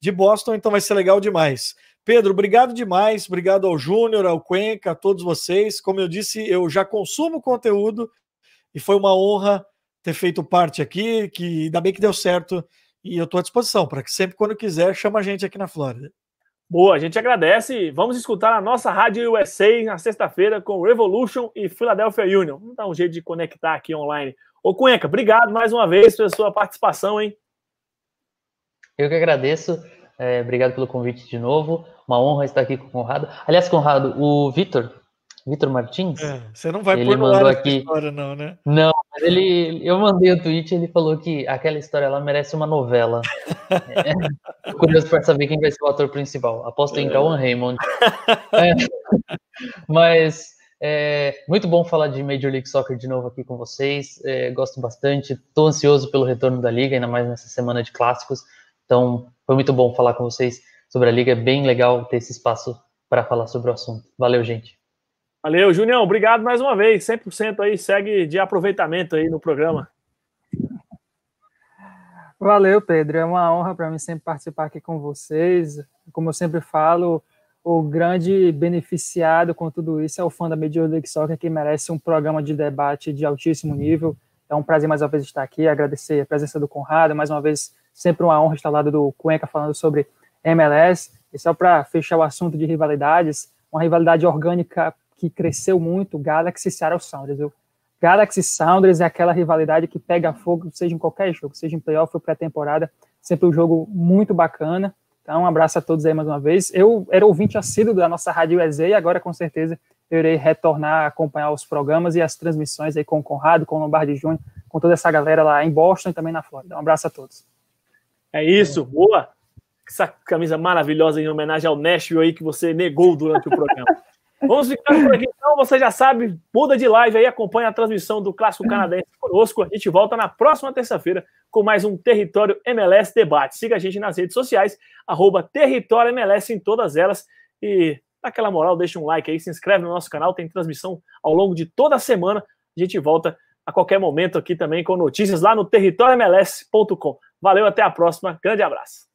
de Boston, então vai ser legal demais. Pedro, obrigado demais, obrigado ao Júnior, ao Cuenca, a todos vocês. Como eu disse, eu já consumo conteúdo e foi uma honra ter feito parte aqui, que ainda bem que deu certo e eu estou à disposição para que sempre quando quiser chama a gente aqui na Flórida. Boa, a gente agradece. Vamos escutar a nossa Rádio USA na sexta-feira com Revolution e Philadelphia Union. Vamos dar um jeito de conectar aqui online. Ô Cuenca, obrigado mais uma vez pela sua participação, hein? Eu que agradeço. É, obrigado pelo convite de novo. Uma honra estar aqui com o Conrado. Aliás, Conrado, o Vitor, Vitor Martins. É, você não vai ele pôr mandou aqui história, não, né? Não, mas ele, eu mandei o tweet e ele falou que aquela história lá merece uma novela. é, curioso para saber quem vai ser o ator principal. Aposto em é. Cauan Raymond. É, mas é muito bom falar de Major League Soccer de novo aqui com vocês. É, gosto bastante. Estou ansioso pelo retorno da liga, ainda mais nessa semana de clássicos. Então, foi muito bom falar com vocês sobre a liga. É bem legal ter esse espaço para falar sobre o assunto. Valeu, gente. Valeu, Junião. Obrigado mais uma vez. 100% aí, segue de aproveitamento aí no programa. Valeu, Pedro. É uma honra para mim sempre participar aqui com vocês. Como eu sempre falo, o grande beneficiado com tudo isso é o fã da Major League Soccer que merece um programa de debate de altíssimo nível. É um prazer mais uma vez estar aqui, agradecer a presença do Conrado, mais uma vez sempre uma honra estar ao lado do Cuenca falando sobre MLS. E só para fechar o assunto de rivalidades, uma rivalidade orgânica que cresceu muito, Galaxy e Seattle Sounders. Viu? Galaxy Sounders é aquela rivalidade que pega fogo, seja em qualquer jogo, seja em playoff ou pré-temporada, sempre um jogo muito bacana. Então, um abraço a todos aí mais uma vez. Eu era ouvinte assíduo da nossa Rádio EZ e agora, com certeza, eu irei retornar a acompanhar os programas e as transmissões aí com o Conrado, com o Lombardi Júnior, com toda essa galera lá em Boston e também na Flórida. Um abraço a todos. É isso, boa. Essa camisa maravilhosa em homenagem ao Nashville aí que você negou durante o programa. Vamos ficar por aqui então, você já sabe, muda de live aí, acompanha a transmissão do Clássico Canadense conosco. A gente volta na próxima terça-feira com mais um Território MLS Debate. Siga a gente nas redes sociais, arroba Território MLS em todas elas. E dá aquela moral, deixa um like aí, se inscreve no nosso canal, tem transmissão ao longo de toda a semana. A gente volta a qualquer momento aqui também com notícias lá no territóriomls.com. Valeu, até a próxima. Grande abraço.